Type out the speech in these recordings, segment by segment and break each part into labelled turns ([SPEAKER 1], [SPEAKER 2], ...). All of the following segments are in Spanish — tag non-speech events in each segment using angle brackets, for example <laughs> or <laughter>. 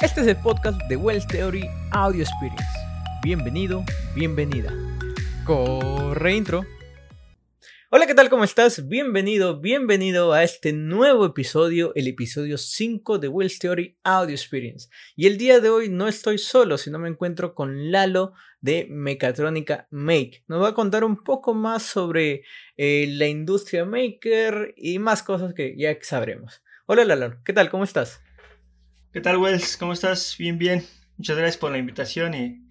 [SPEAKER 1] Este es el podcast de Wells Theory Audio Experience. Bienvenido, bienvenida. Corre intro. Hola, ¿qué tal? ¿Cómo estás? Bienvenido, bienvenido a este nuevo episodio, el episodio 5 de Wells Theory Audio Experience. Y el día de hoy no estoy solo, sino me encuentro con Lalo de Mecatrónica Make. Nos va a contar un poco más sobre eh, la industria maker y más cosas que ya sabremos. Hola Lalo, ¿qué tal? ¿Cómo estás?
[SPEAKER 2] ¿Qué tal Wells? ¿Cómo estás? Bien, bien. Muchas gracias por la invitación y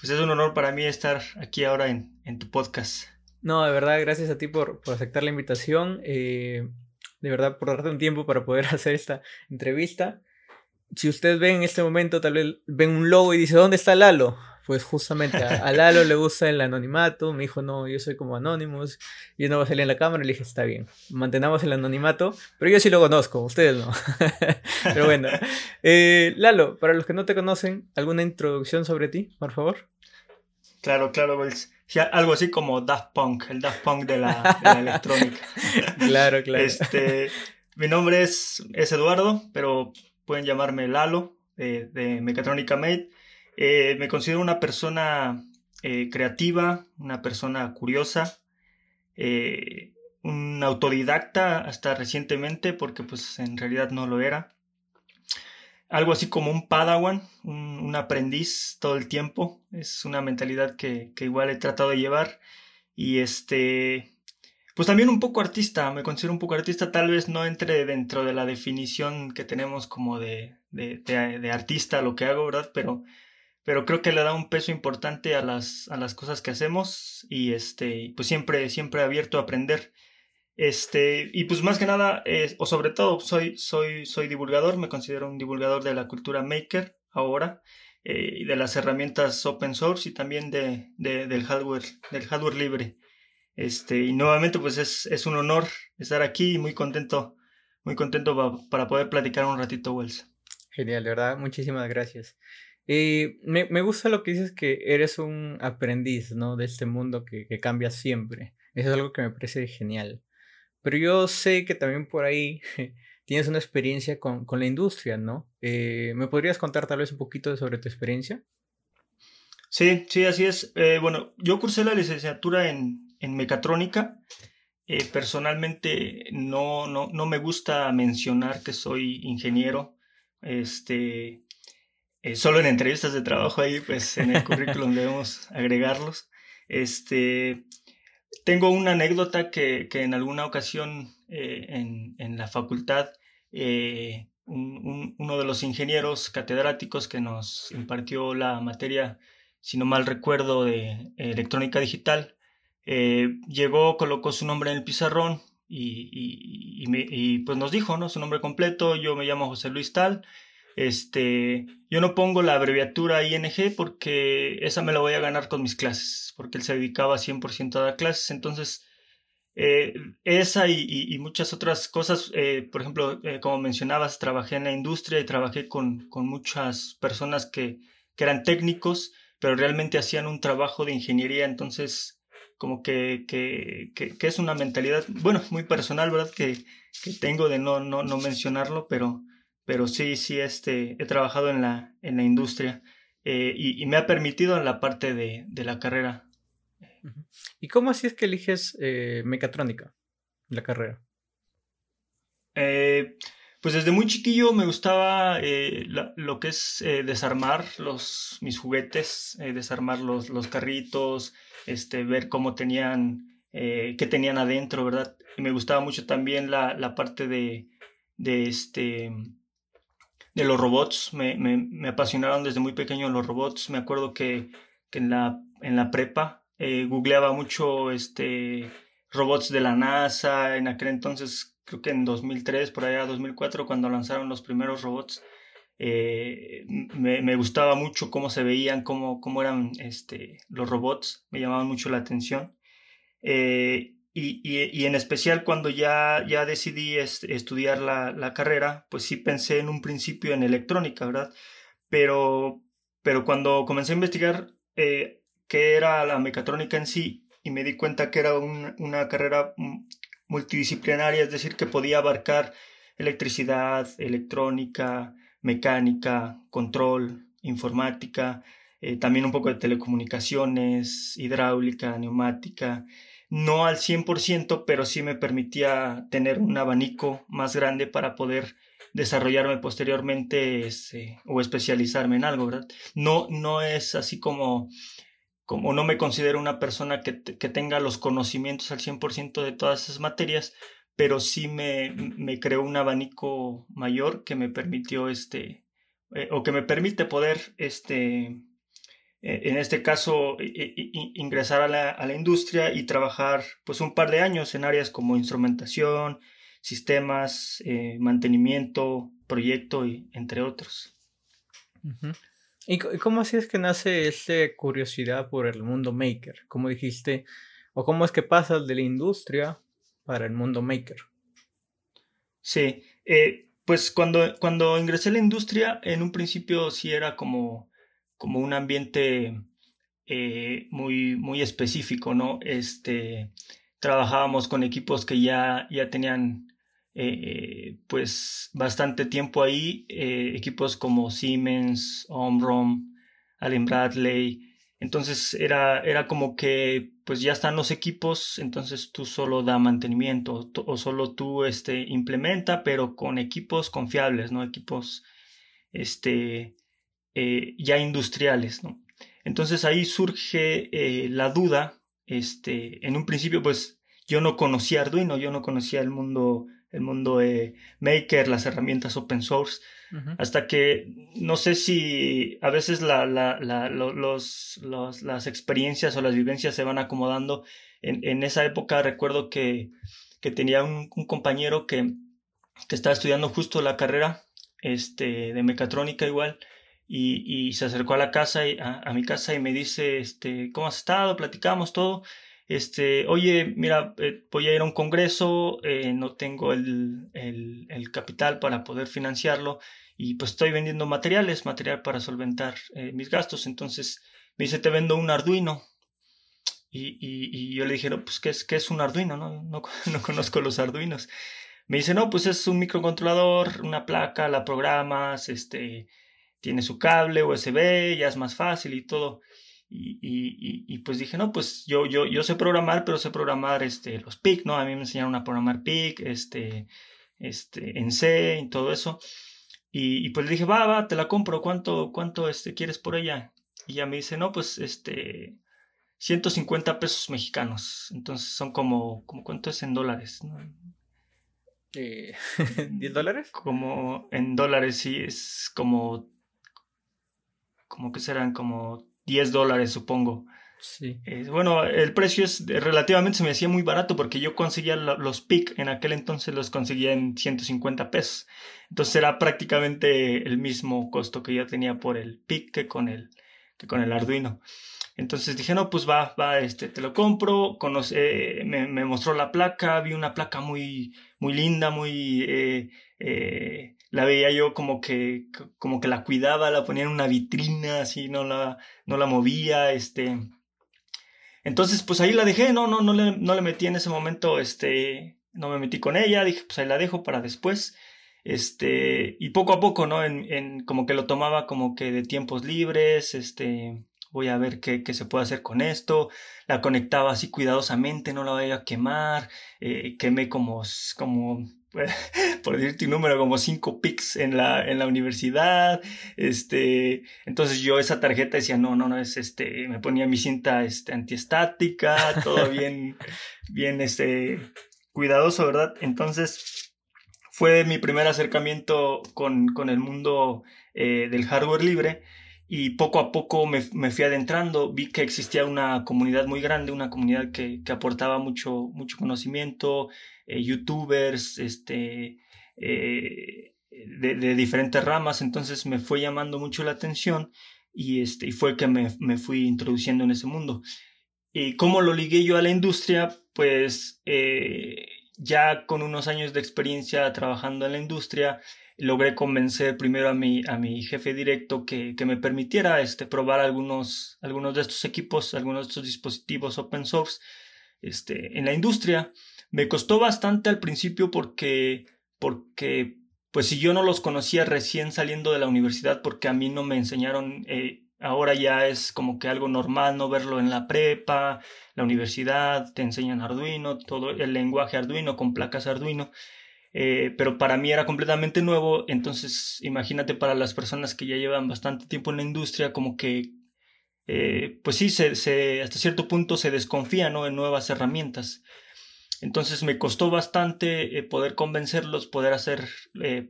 [SPEAKER 2] pues es un honor para mí estar aquí ahora en, en tu podcast.
[SPEAKER 1] No, de verdad, gracias a ti por, aceptar la invitación. Eh, de verdad, por darte un tiempo para poder <laughs> hacer esta entrevista. Si ustedes ven en este momento, tal vez ven un logo y dice, ¿dónde está Lalo? Pues justamente a, <laughs> Lalo le gusta el anonimato. Me dijo, no, yo soy como Anonymous. Yo no voy a salir en la cámara. Le dije, está bien, mantenamos el anonimato. Pero yo sí lo conozco, ustedes no. <laughs> pero bueno. Eh, Lalo, para los que no te conocen, ¿alguna introducción sobre ti, por favor?
[SPEAKER 2] Claro, claro, Wells algo así como Daft Punk, el Daft Punk de la, electrónica. <laughs>
[SPEAKER 1] claro, claro.
[SPEAKER 2] Este, mi nombre es, es Eduardo, pero pueden llamarme Lalo, de Mecatrónica Made. Eh, me considero una persona eh, creativa, una persona curiosa, eh, un autodidacta hasta recientemente, porque pues en realidad no lo era algo así como un padawan, un, aprendiz todo el tiempo. Es una mentalidad que, igual he tratado de llevar. Y este, pues también un poco artista, me considero un poco artista, tal vez no entre dentro de la definición que tenemos como de, de, de, artista lo que hago, ¿verdad? Pero, pero creo que le da un peso importante a las, a las cosas que hacemos y este, pues siempre, siempre abierto a aprender. Este, y pues más que nada, o sobre todo, soy, soy, soy divulgador, me considero un divulgador de la cultura maker ahora, eh, de las herramientas open source y también de, del, hardware, del hardware libre. Este, y nuevamente, pues es, es un honor estar aquí y muy contento, muy contento para poder platicar un ratito, Wells.
[SPEAKER 1] Genial, de verdad, muchísimas gracias. Y me, me, gusta lo que dices que eres un aprendiz, ¿no? De este mundo que, que cambia siempre. Eso es algo que me parece genial. Pero yo sé que también por ahí <laughs> tienes una experiencia con, la industria, ¿no? Eh, ¿Me podrías contar tal vez un poquito sobre tu experiencia?
[SPEAKER 2] Sí, sí, así es. Eh, bueno, yo cursé la licenciatura en, mecatrónica. Eh, personalmente no, no, no, me gusta mencionar que soy ingeniero. Este, solo en entrevistas de trabajo ahí, pues en el currículum <laughs> debemos agregarlos. Este, tengo una anécdota que, en alguna ocasión eh, en, la facultad eh, uno de los ingenieros catedráticos que nos impartió la materia, si no mal recuerdo, de electrónica digital, eh, llegó, colocó su nombre en el pizarrón y, y, pues nos dijo, ¿no? Su nombre completo, yo me llamo José Luis Tal, este, yo no pongo la abreviatura ING porque esa me la voy a ganar con mis clases, porque él se dedicaba 100% a dar clases. Entonces, eh, esa y, muchas otras cosas, eh, por ejemplo, eh, como mencionabas, trabajé en la industria y trabajé con, con muchas personas que, que, eran técnicos, pero realmente hacían un trabajo de ingeniería. Entonces, como que, que, que es una mentalidad, bueno, muy personal, ¿verdad? Que, tengo de no, no, no mencionarlo, pero pero sí, sí, este, he trabajado en la, en la industria eh, y, me ha permitido en la parte de, de la carrera.
[SPEAKER 1] ¿Y cómo así es que eliges eh, mecatrónica, la carrera?
[SPEAKER 2] Eh, pues desde muy chiquillo me gustaba lo que es desarmar los, mis juguetes, desarmar los, los, carritos, este, ver cómo tenían, qué tenían adentro, ¿verdad? Y me gustaba mucho también la, la parte de, de este, de los robots. Me, me, me, apasionaron desde muy pequeño los robots. Me acuerdo que, que en, la, en la prepa eh, googleaba mucho este, robots de la NASA. En aquel entonces, creo que en 2003, por allá 2004, cuando lanzaron los primeros robots. Eh, me, me, gustaba mucho cómo se veían, cómo, cómo eran este, los robots, me llamaban mucho la atención. Eh, y, y, en especial cuando ya, ya decidí estudiar la, la, carrera, pues sí pensé en un principio en electrónica, ¿verdad? Pero, pero cuando comencé a investigar eh, qué era la mecatrónica en sí y me di cuenta que era una carrera multidisciplinaria, es decir, que podía abarcar electricidad, electrónica, mecánica, control, informática, eh, también un poco de telecomunicaciones, hidráulica, neumática. No al 100%, pero sí me permitía tener un abanico más grande para poder desarrollarme posteriormente este, o especializarme en algo, ¿verdad? No, no es así como, como no me considero una persona que, que tenga los conocimientos al 100% de todas esas materias, pero sí me, me creó un abanico mayor que me permitió este, eh, o que me permite poder, este, en este caso, ingresar a la, a la, industria y trabajar pues un par de años en áreas como instrumentación, sistemas, eh, mantenimiento, proyecto y entre otros.
[SPEAKER 1] ¿Y cómo así es que nace esa curiosidad por el mundo maker? Como dijiste, o cómo es que pasas de la industria para el mundo maker.
[SPEAKER 2] Sí, eh, pues cuando, cuando ingresé a la industria, en un principio sí era como, como un ambiente eh, muy, muy específico, ¿no? Este, trabajábamos con equipos que ya, ya tenían eh, pues bastante tiempo ahí, equipos como Siemens, Omron, Allen Bradley, entonces era, era como que pues ya están los equipos, entonces tú solo da mantenimiento o solo tú este, implementa, pero con equipos confiables, ¿no? Equipos este, eh, ya industriales, ¿no? Entonces ahí surge eh, la duda, este, en un principio pues yo no conocía Arduino, yo no conocía el mundo, el mundo eh, Maker, las herramientas open source, hasta que no sé si a veces la, la, la, los, los, las experiencias o las vivencias se van acomodando. En, en esa época recuerdo que, que tenía un, un compañero que, que, estaba estudiando justo la carrera este, de mecatrónica igual. Y, se acercó a la casa, a, mi casa y me dice, este, ¿cómo has estado? Platicamos todo. Este, oye, mira, eh, voy a ir a un congreso, eh, no tengo el, el, el, capital para poder financiarlo y pues estoy vendiendo materiales, material para solventar eh, mis gastos. Entonces me dice, te vendo un Arduino. Y, y, yo le dije, no, pues, ¿qué es, qué es un Arduino? No, no, no <laughs> conozco los Arduinos. Me dice, no, pues es un microcontrolador, una placa, la programas, este, tiene su cable USB, ya es más fácil y todo. Y, y, y, pues dije, no, pues yo, yo, yo sé programar, pero sé programar este, los PIC, ¿no? A mí me enseñaron a programar PIC, este, este, en C y todo eso. Y, pues le dije, va, va, te la compro, ¿cuánto, cuánto este, quieres por ella? Y ella me dice, no, pues este, 150 pesos mexicanos. Entonces son como, como ¿cuánto es en dólares?
[SPEAKER 1] ¿10 <laughs> dólares?
[SPEAKER 2] Como en dólares, sí, es como, como que serán como 10 dólares, supongo.
[SPEAKER 1] Sí.
[SPEAKER 2] Eh, bueno, el precio es relativamente se me hacía muy barato porque yo conseguía los PIC en aquel entonces los conseguía en 150 pesos. Entonces era prácticamente el mismo costo que yo tenía por el PIC que con el, que con el Arduino. Entonces dije, no, pues va, va, este, te lo compro. Conoce, me, me, mostró la placa, vi una placa muy, muy linda, muy, eh, eh, la veía yo como que, como que la cuidaba, la ponía en una vitrina, así, no la, no la movía, este, entonces, pues ahí la dejé, no, no, no le, no le metí en ese momento, este, no me metí con ella, dije, pues ahí la dejo para después. Este, y poco a poco, ¿no? En, en como que lo tomaba como que de tiempos libres, este, voy a ver qué, qué se puede hacer con esto. La conectaba así cuidadosamente, no la voy a quemar, eh, quemé como, como <laughs> por decirte un número, como cinco pics en la, en la universidad. Este, entonces yo esa tarjeta decía, no, no, no, es este, me ponía mi cinta este, antiestática, todo <laughs> bien, bien, este, cuidadoso, ¿verdad? Entonces fue mi primer acercamiento con, con el mundo eh, del hardware libre y poco a poco me, me, fui adentrando, vi que existía una comunidad muy grande, una comunidad que, que aportaba mucho, mucho conocimiento, eh, youtubers, este, eh, de, diferentes ramas, entonces me fue llamando mucho la atención y, este, fue que me, me fui introduciendo en ese mundo. ¿Y cómo lo ligué yo a la industria? Pues eh, ya con unos años de experiencia trabajando en la industria, logré convencer primero a mi, a mi jefe directo que, que me permitiera este, probar algunos, algunos de estos equipos, algunos de estos dispositivos open source este, en la industria. Me costó bastante al principio porque, porque pues si yo no los conocía recién saliendo de la universidad porque a mí no me enseñaron, eh, ahora ya es como que algo normal no verlo en la prepa, la universidad, te enseñan Arduino, todo el lenguaje Arduino con placas Arduino. Eh, pero para mí era completamente nuevo, entonces imagínate para las personas que ya llevan bastante tiempo en la industria, como que, eh, pues sí, se, hasta cierto punto se desconfía ¿no? en nuevas herramientas. Entonces me costó bastante eh, poder convencerlos, poder hacer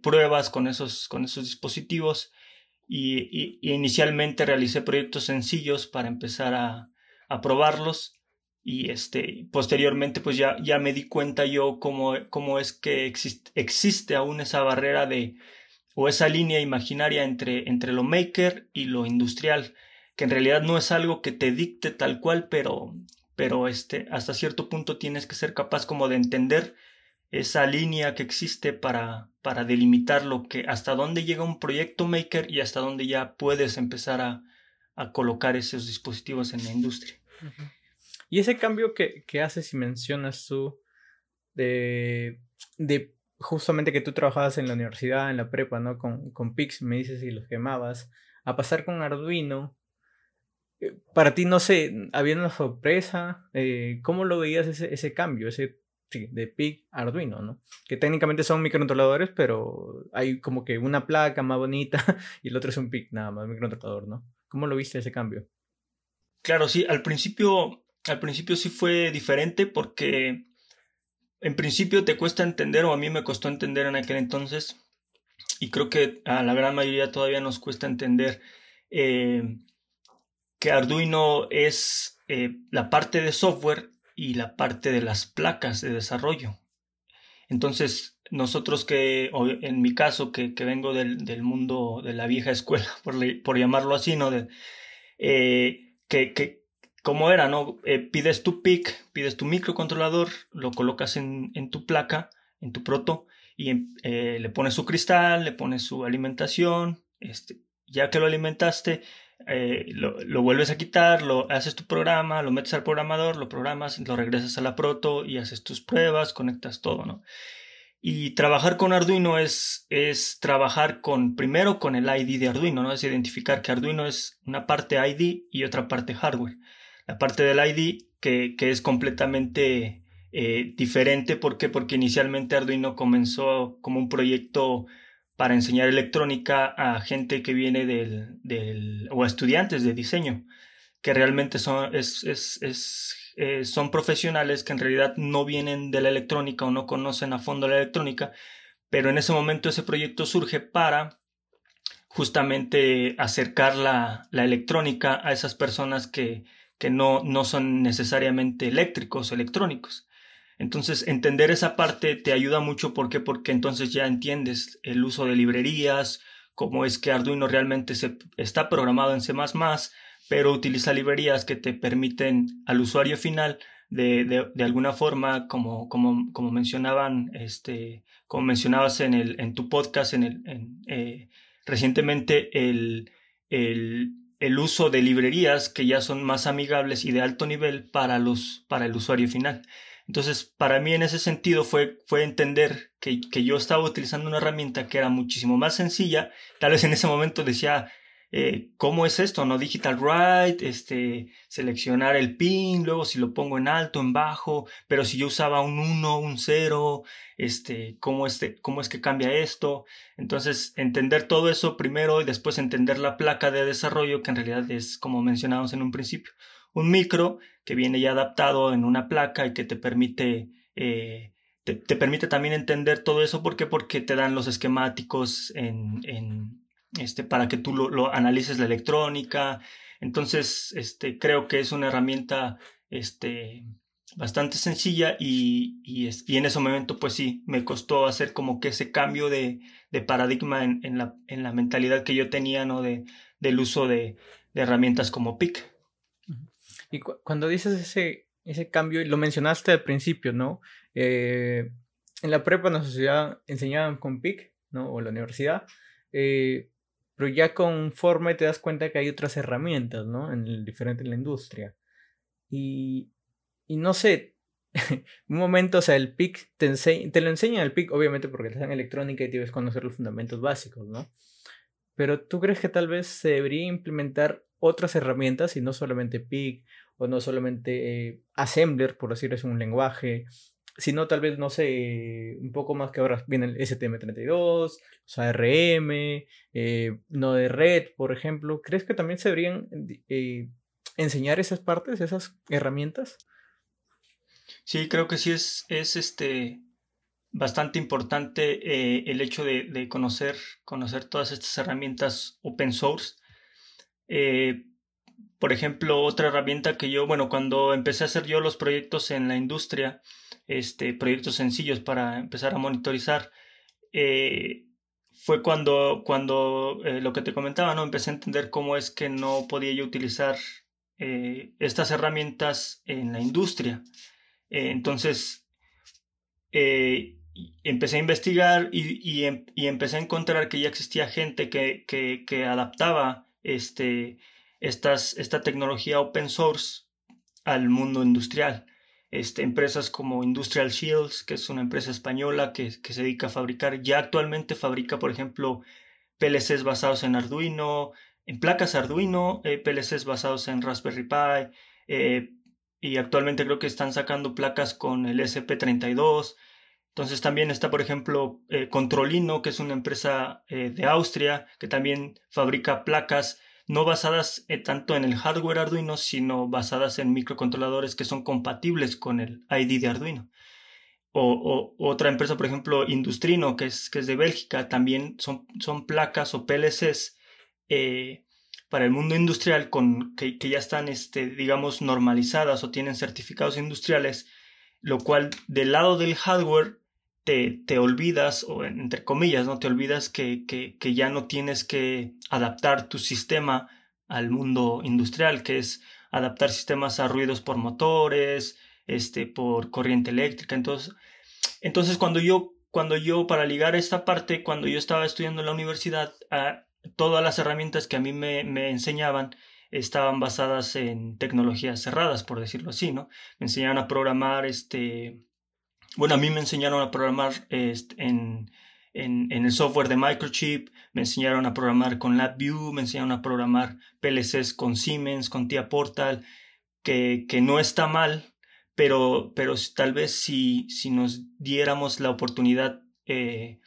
[SPEAKER 2] pruebas con esos, con esos dispositivos y, inicialmente realicé proyectos sencillos para empezar a, a probarlos y este posteriormente pues ya, ya me di cuenta yo cómo, cómo es que existe, existe aún esa barrera de o esa línea imaginaria entre, entre lo maker y lo industrial que en realidad no es algo que te dicte tal cual pero pero este hasta cierto punto tienes que ser capaz como de entender esa línea que existe para para delimitar lo que hasta dónde llega un proyecto maker y hasta dónde ya puedes empezar a, a colocar esos dispositivos en la industria
[SPEAKER 1] y ese cambio que, que haces y mencionas tú de, de justamente que tú trabajabas en la universidad, en la prepa, ¿no? Con, con Pix, me dices, y los quemabas, a pasar con Arduino. Eh, para ti, no sé, había una sorpresa. Eh, ¿Cómo lo veías ese, ese cambio, ese de PIC a Arduino, ¿no? Que técnicamente son microcontroladores, pero hay como que una placa más bonita <laughs> y el otro es un PIC, nada más, microcontrolador, ¿no? ¿Cómo lo viste ese cambio?
[SPEAKER 2] Claro, sí, al principio al principio sí fue diferente porque en principio te cuesta entender o a mí me costó entender en aquel entonces y creo que a la gran mayoría todavía nos cuesta entender eh, que Arduino es eh, la parte de software y la parte de las placas de desarrollo. Entonces, nosotros que, en mi caso, que, vengo del, mundo de la vieja escuela, <laughs> por, llamarlo así, ¿no? De, eh, que, que, como era, ¿no? Eh, pides tu PIC, pides tu microcontrolador, lo colocas en, en tu placa, en tu proto, y le pones su cristal, le pones su alimentación, este, ya que lo alimentaste, eh, lo, lo, vuelves a quitar, lo haces tu programa, lo metes al programador, lo programas, lo regresas a la proto y haces tus pruebas, conectas todo, ¿no? Y trabajar con Arduino es, es trabajar con, primero con el ID de Arduino, ¿no? Es identificar que Arduino es una parte ID y otra parte hardware la parte del ID que, que es completamente eh, diferente. ¿Por qué? Porque inicialmente Arduino comenzó como un proyecto para enseñar electrónica a gente que viene del, del o a estudiantes de diseño, que realmente son, es, es, es, eh, son profesionales que en realidad no vienen de la electrónica o no conocen a fondo la electrónica, pero en ese momento ese proyecto surge para justamente acercar la, la electrónica a esas personas que, que no, no son necesariamente eléctricos, electrónicos. Entonces, entender esa parte te ayuda mucho. ¿Por qué? Porque entonces ya entiendes el uso de librerías, cómo es que Arduino realmente se, está programado en C, pero utiliza librerías que te permiten al usuario final de, de, alguna forma, como, como, como, mencionaban, este, como mencionabas en, el, en tu podcast en el, en, eh, recientemente, el, el, el uso de librerías que ya son más amigables y de alto nivel para, los, para el usuario final. Entonces, para mí en ese sentido fue, fue entender que, que, yo estaba utilizando una herramienta que era muchísimo más sencilla. Tal vez en ese momento decía, eh, ¿cómo es esto? ¿No? Digital write, este, seleccionar el pin, luego si lo pongo en alto, en bajo, pero si yo usaba un 1, un 0, este, ¿cómo, este, ¿cómo es que cambia esto? Entonces, entender todo eso primero y después entender la placa de desarrollo, que en realidad es, como mencionábamos en un principio, un micro que viene ya adaptado en una placa y que te permite eh, te, permite también entender todo eso. ¿Por qué? Porque te dan los esquemáticos en, en, este, para que tú lo, analices la electrónica. Entonces, este, creo que es una herramienta este, bastante sencilla y, y, en ese momento, pues sí, me costó hacer como que ese cambio de, de paradigma en, en, la, en, la, mentalidad que yo tenía, ¿no? De, del uso de, de herramientas como PIC.
[SPEAKER 1] Y cuando dices ese, ese cambio, lo mencionaste al principio, ¿no? Eh, en la prepa nos enseñaban con PIC, ¿no? O la universidad. Eh, pero ya conforme te das cuenta que hay otras herramientas, ¿no? En el diferente en la industria. Y, y no sé, <laughs> un momento, o sea, el PIC te, te lo enseña el PIC, obviamente porque te en electrónica y tienes que conocer los fundamentos básicos, ¿no? Pero tú crees que tal vez se debería implementar otras herramientas y no solamente PIC o no solamente eh, Assembler, por decir es un lenguaje, sino tal vez, no sé, un poco más que ahora viene el STM32, los ARM, eh, no de red, por ejemplo. ¿Crees que también se deberían eh, enseñar esas partes, esas herramientas?
[SPEAKER 2] Sí, creo que sí es, es este bastante importante eh, el hecho de, conocer, conocer todas estas herramientas open source. Por ejemplo, otra herramienta que yo, bueno, cuando empecé a hacer yo los proyectos en la industria, este, proyectos sencillos para empezar a monitorizar, eh, fue cuando, cuando lo que te comentaba, ¿no? Empecé a entender cómo es que no podía yo utilizar estas herramientas en la industria. entonces, empecé a investigar em, y, empecé a encontrar que ya existía gente que, que, adaptaba este, esta tecnología open source al mundo industrial. Este, empresas como Industrial Shields, que es una empresa española que, que, se dedica a fabricar, ya actualmente fabrica, por ejemplo, PLCs basados en Arduino, en placas Arduino, eh, PLCs basados en Raspberry Pi, eh, y actualmente creo que están sacando placas con el SP32. Entonces también está, por ejemplo, eh, Controlino, que es una empresa de Austria, que también fabrica placas no basadas eh, tanto en el hardware Arduino, sino basadas en microcontroladores que son compatibles con el ID de Arduino. O, otra empresa, por ejemplo, Industrino, que es, que es de Bélgica, también son, son placas o PLCs para el mundo industrial con, que, que ya están, este, digamos, normalizadas o tienen certificados industriales, lo cual del lado del hardware te, olvidas, o entre comillas, ¿no? Te olvidas que, que, ya no tienes que adaptar tu sistema al mundo industrial, que es adaptar sistemas a ruidos por motores, este, por corriente eléctrica. Entonces, entonces cuando yo, cuando yo, para ligar esta parte, cuando yo estaba estudiando en la universidad, ah, todas las herramientas que a mí me, me enseñaban estaban basadas en tecnologías cerradas, por decirlo así, ¿no? Me enseñaban a programar este bueno, a mí me enseñaron a programar este, en, en, el software de Microchip, me enseñaron a programar con LabVIEW, me enseñaron a programar PLCs con Siemens, con TIA Portal, que, que no está mal, pero, pero tal vez si, si nos diéramos la oportunidad eh,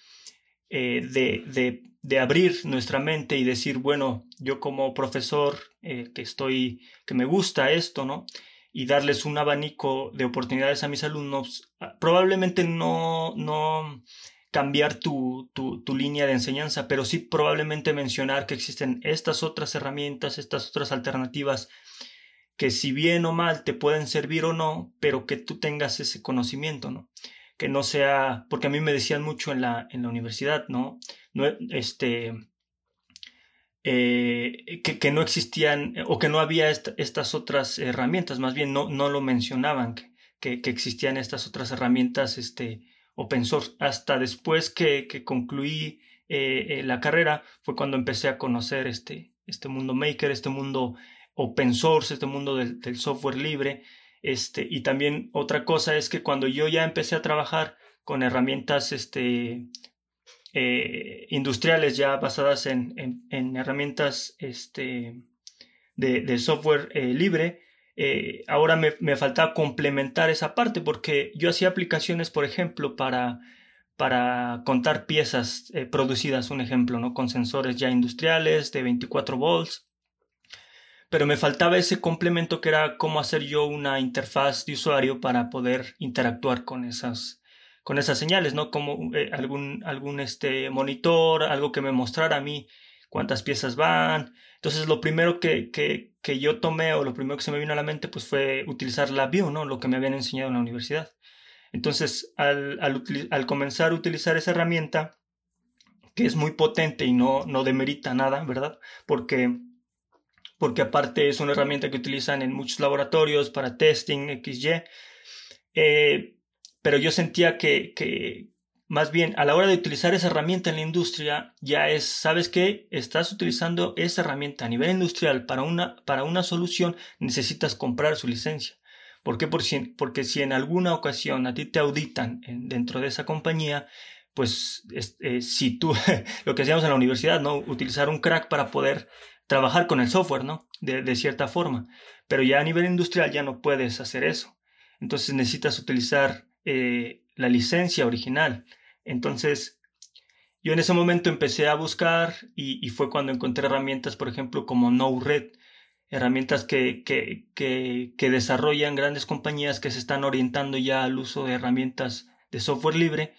[SPEAKER 2] eh, de, de, de, abrir nuestra mente y decir, bueno, yo como profesor eh, que estoy, que me gusta esto, ¿no? Y darles un abanico de oportunidades a mis alumnos, ah, probablemente no, no cambiar tu, tu, tu, línea de enseñanza, pero sí probablemente mencionar que existen estas otras herramientas, estas otras alternativas que si bien o mal te pueden servir o no, pero que tú tengas ese conocimiento, ¿no? Que no sea, porque a mí me decían mucho en la, en la universidad, ¿no? no este, eh, que, no existían o que no había estas otras herramientas, más bien no, no lo mencionaban, que, que, existían estas otras herramientas este, open source. Hasta después que, concluí eh, eh, la carrera fue cuando empecé a conocer este, este mundo maker, este mundo open source, este mundo del, del software libre. Este, y también otra cosa es que cuando yo ya empecé a trabajar con herramientas este, eh, industriales ya basadas en, en, herramientas este, de, software eh, libre. Eh, ahora me, me falta complementar esa parte porque yo hacía aplicaciones, por ejemplo, para, para contar piezas producidas, un ejemplo, ¿no? con sensores ya industriales de 24 volts. Pero me faltaba ese complemento que era cómo hacer yo una interfaz de usuario para poder interactuar con esas, con esas señales, ¿no? Como eh, algún, algún este, monitor, algo que me mostrara a mí cuántas piezas van. Entonces lo primero que, que, que, yo tomé o lo primero que se me vino a la mente pues fue utilizar la View, ¿no? Lo que me habían enseñado en la universidad. Entonces al, al, al comenzar a utilizar esa herramienta, que es muy potente y no, no demerita nada, ¿verdad? Porque porque aparte es una herramienta que utilizan en muchos laboratorios para testing, XY. Eh, pero yo sentía que, que más bien a la hora de utilizar esa herramienta en la industria ya es, ¿sabes qué? Estás utilizando esa herramienta a nivel industrial para una, para una solución, necesitas comprar su licencia. ¿Por qué? Porque si en alguna ocasión a ti te auditan dentro de esa compañía, pues eh, si tú, <laughs> lo que hacíamos en la universidad, ¿no? Utilizar un crack para poder trabajar con el software, ¿no? De, cierta forma. Pero ya a nivel industrial ya no puedes hacer eso. Entonces necesitas utilizar eh, la licencia original. Entonces, yo en ese momento empecé a buscar y, fue cuando encontré herramientas, por ejemplo, como No-Red, herramientas que, que, que, desarrollan grandes compañías que se están orientando ya al uso de herramientas de software libre.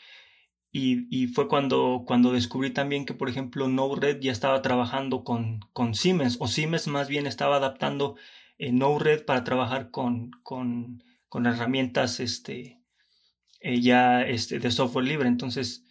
[SPEAKER 2] Y, y fue cuando, cuando descubrí también que, por ejemplo, No-Red ya estaba trabajando con, con Siemens, o Siemens más bien estaba adaptando eh, No-Red para trabajar con, con, con herramientas este, eh, ya este, de software libre. Entonces,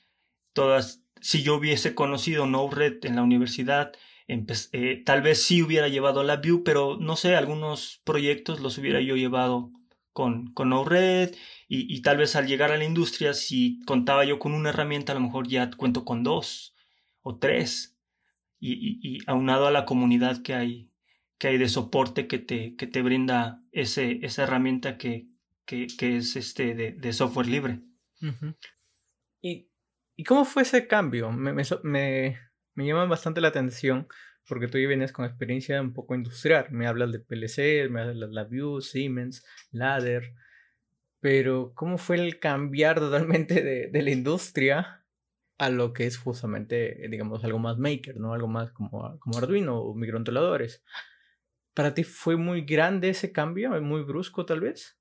[SPEAKER 2] todas, si yo hubiese conocido No-Red en la universidad, eh, tal vez sí hubiera llevado la Vue, pero no sé, algunos proyectos los hubiera yo llevado con, con No-Red y, y, tal vez al llegar a la industria, si contaba yo con una herramienta, a lo mejor ya cuento con dos o tres y, y, y aunado a la comunidad que hay que hay de soporte que te, que te brinda ese, esa herramienta que, que, que es este de, de software libre.
[SPEAKER 1] ¿Y, ¿Y, cómo fue ese cambio? Me, me, me, me llama bastante la atención porque tú ya vienes con experiencia un poco industrial. Me hablas de PLC, me hablas de la Vue, Siemens, Ladder. Pero, ¿cómo fue el cambiar <laughs> totalmente de, de, la industria a lo que es justamente, digamos, algo más maker, ¿no? Algo más como, como Arduino o microcontroladores. ¿Para ti fue muy grande ese cambio? ¿Muy brusco tal vez?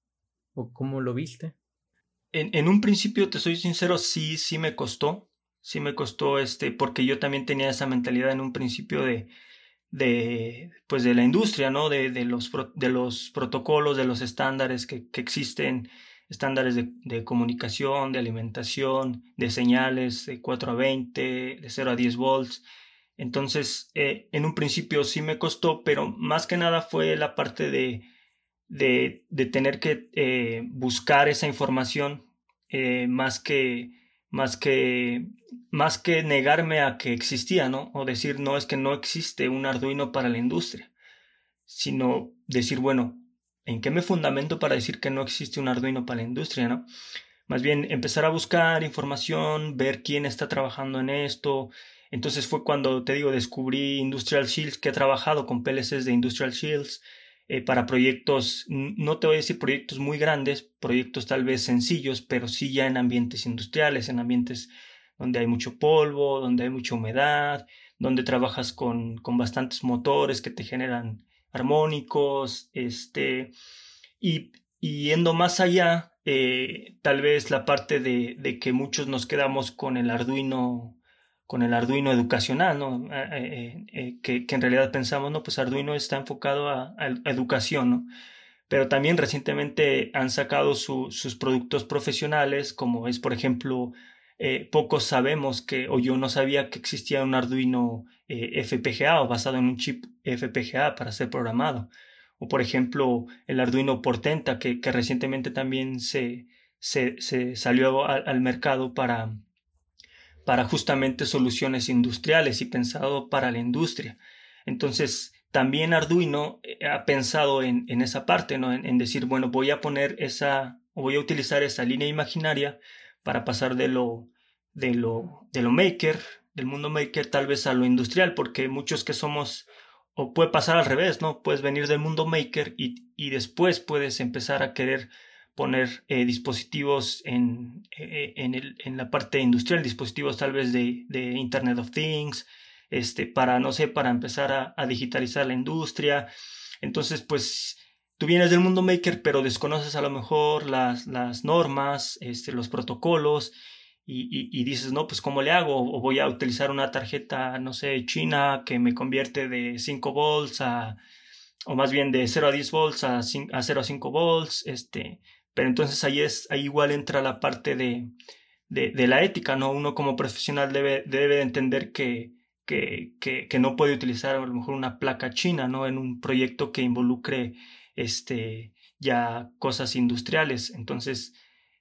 [SPEAKER 1] ¿O cómo lo viste?
[SPEAKER 2] En, en un principio, te soy sincero, sí, sí me costó. Sí me costó este, porque yo también tenía esa mentalidad en un principio de, de pues de la industria, ¿no? De, de, los, de los protocolos, de los estándares que, que existen, estándares de, de, comunicación, de alimentación, de señales de 4 a 20, de 0 a 10 volts. Entonces, eh, en un principio sí me costó, pero más que nada fue la parte de, de, de tener que eh, buscar esa información eh, más que más que más que negarme a que existía, ¿no? O decir, no, es que no existe un Arduino para la industria, sino decir, bueno, ¿en qué me fundamento para decir que no existe un Arduino para la industria, ¿no? Más bien empezar a buscar información, ver quién está trabajando en esto, entonces fue cuando, te digo, descubrí Industrial Shields, que he trabajado con PLCs de Industrial Shields eh, para proyectos, no te voy a decir proyectos muy grandes, proyectos tal vez sencillos, pero sí ya en ambientes industriales, en ambientes donde hay mucho polvo, donde hay mucha humedad, donde trabajas con, con bastantes motores que te generan armónicos, este, y, yendo más allá, eh, tal vez la parte de, de que muchos nos quedamos con el Arduino con el Arduino educacional, ¿no? Eh, eh, eh, que, que, en realidad pensamos, no, pues Arduino está enfocado a, a educación, ¿no? Pero también recientemente han sacado su, sus productos profesionales, como es, por ejemplo, pocos sabemos que, o yo no sabía que existía un Arduino FPGA o basado en un chip FPGA para ser programado. O, por ejemplo, el Arduino Portenta, que, que recientemente también se, se, se salió al, al mercado para, para justamente soluciones industriales y pensado para la industria. Entonces, también Arduino eh, ha pensado en, en esa parte, ¿no? En, decir, bueno, voy a poner esa, voy a utilizar esa línea imaginaria para pasar de lo, de lo, de lo maker, del mundo maker, tal vez a lo industrial, porque muchos que somos, o puede pasar al revés, ¿no? Puedes venir del mundo maker y, y después puedes empezar a querer poner eh, dispositivos en, eh, en, el, en, la parte industrial, dispositivos tal vez de, de, Internet of Things, este, para, no sé, para empezar a, a, digitalizar la industria. Entonces, pues, tú vienes del mundo maker, pero desconoces a lo mejor las, las normas, este, los protocolos, y, y, y, dices, no, pues, ¿cómo le hago? O voy a utilizar una tarjeta, no sé, china que me convierte de 5 volts a o más bien de 0 a 10 volts a, a 0 a 5 volts, este, pero entonces ahí, es, ahí igual entra la parte de, de, la ética, ¿no? Uno como profesional debe, debe entender que, que, que, que, no puede utilizar a lo mejor una placa china, ¿no? En un proyecto que involucre este, ya cosas industriales. Entonces,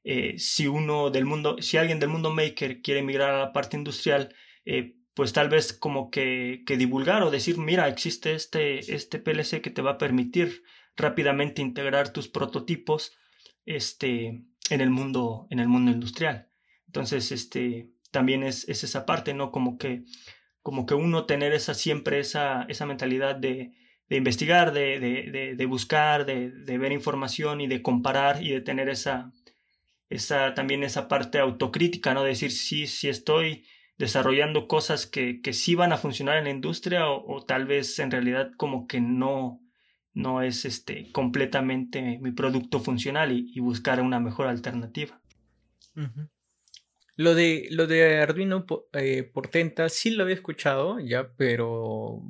[SPEAKER 2] eh, si uno del mundo, si alguien del mundo maker quiere migrar a la parte industrial, eh, pues tal vez como que, que divulgar o decir, mira, existe este, este PLC que te va a permitir rápidamente integrar tus prototipos este, en, el mundo, en el mundo industrial. Entonces, este, también es, es esa parte, ¿no? Como que, como que uno tener esa, siempre esa, esa mentalidad de, de investigar, de, de, de buscar, de, ver información y de comparar y de tener esa, esa, también esa parte autocrítica, ¿no? De decir, sí, sí estoy desarrollando cosas que, que sí van a funcionar en la industria o, tal vez en realidad como que no, no es este, completamente mi producto funcional y, buscar una mejor alternativa.
[SPEAKER 1] Lo de, lo de Arduino eh, Portenta sí lo había escuchado ya, pero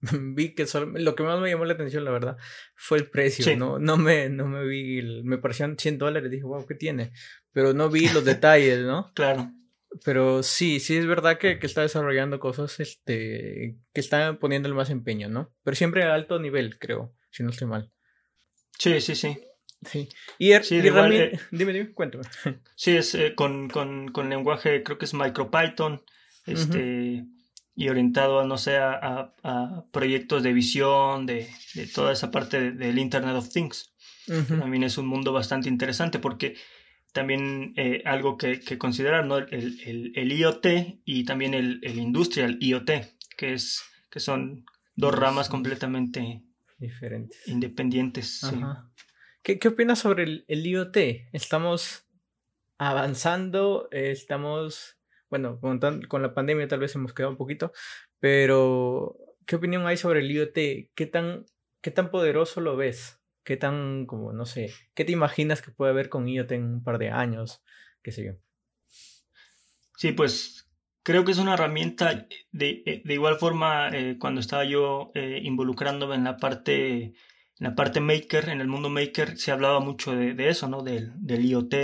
[SPEAKER 1] <laughs> vi que lo que más me llamó la atención, la verdad, fue el precio. No, no, me, no me vi, me parecían 100 dólares. Dije, wow, ¿qué tiene? Pero no vi los <laughs> detalles, ¿no?
[SPEAKER 2] Claro.
[SPEAKER 1] Pero sí, sí es verdad que, que, está desarrollando cosas este, que están poniendo el más empeño, ¿no? Pero siempre a alto nivel, creo, si no estoy mal.
[SPEAKER 2] Sí, sí, sí.
[SPEAKER 1] Sí. Y, er, eh, dime, dime, cuéntame. <laughs>
[SPEAKER 2] Sí, es eh, con, con, con, lenguaje, creo que es MicroPython. Este y orientado, no sé, a, a, proyectos de visión, de, de toda esa parte del Internet of Things. También es un mundo bastante interesante porque también eh, algo que, que, considerar, ¿no? El, el, el, IoT y también el, el Industrial IoT, que, es, que son dos ramas completamente
[SPEAKER 1] diferentes.
[SPEAKER 2] Independientes.
[SPEAKER 1] ¿Qué, ¿Qué, opinas sobre el, el IoT? ¿Estamos avanzando? ¿Estamos bueno, con, con, la pandemia tal vez hemos quedado un poquito, pero ¿qué opinión hay sobre el IoT? ¿Qué tan, qué tan poderoso lo ves? ¿Qué tan, como, no sé, qué te imaginas que puede haber con IoT en un par de años? ¿Qué sé yo?
[SPEAKER 2] Sí, pues creo que es una herramienta de, eh, de igual forma eh, cuando estaba yo eh, involucrándome en la parte en la parte maker, en el mundo maker, se hablaba mucho de, de eso, ¿no? Del, del IoT,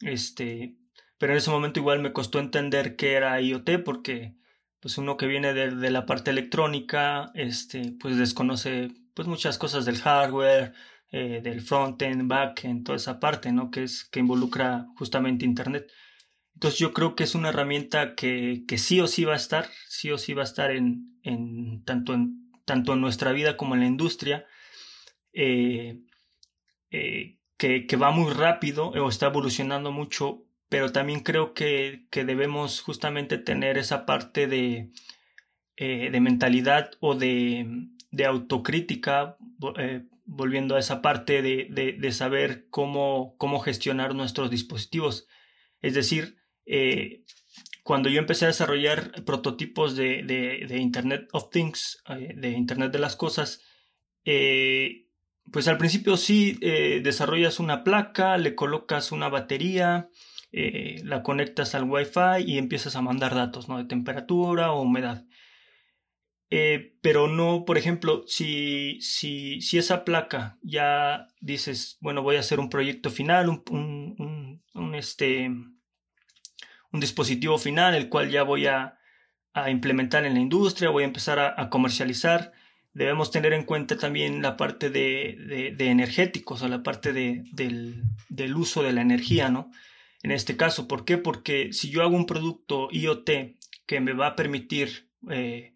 [SPEAKER 2] este, pero en ese momento igual me costó entender qué era IoT porque pues uno que viene de, la parte electrónica este pues desconoce pues muchas cosas del hardware eh, del frontend backend toda esa parte no que es que involucra justamente internet entonces yo creo que es una herramienta que, que sí o sí va a estar sí o sí va a estar en, en tanto en tanto en nuestra vida como en la industria eh, eh, que, que va muy rápido o está evolucionando mucho pero también creo que, que debemos justamente tener esa parte de, eh, de mentalidad o de, de autocrítica, volviendo a esa parte de, de, de, saber cómo, cómo gestionar nuestros dispositivos. Es decir, eh, cuando yo empecé a desarrollar prototipos de, de Internet of Things, de Internet de las Cosas, pues al principio sí desarrollas una placa, le colocas una batería, eh, la conectas al Wi-Fi y empiezas a mandar datos ¿no? de temperatura o humedad. Eh, pero no, por ejemplo, si, si, si, esa placa ya dices, bueno, voy a hacer un proyecto final, un, un, este, un dispositivo final, el cual ya voy a, a implementar en la industria, voy a empezar a, comercializar, debemos tener en cuenta también la parte de, de, energéticos o la parte de, del, del, uso de la energía, ¿no? en este caso. ¿Por qué? Porque si yo hago un producto IoT que me va a permitir eh,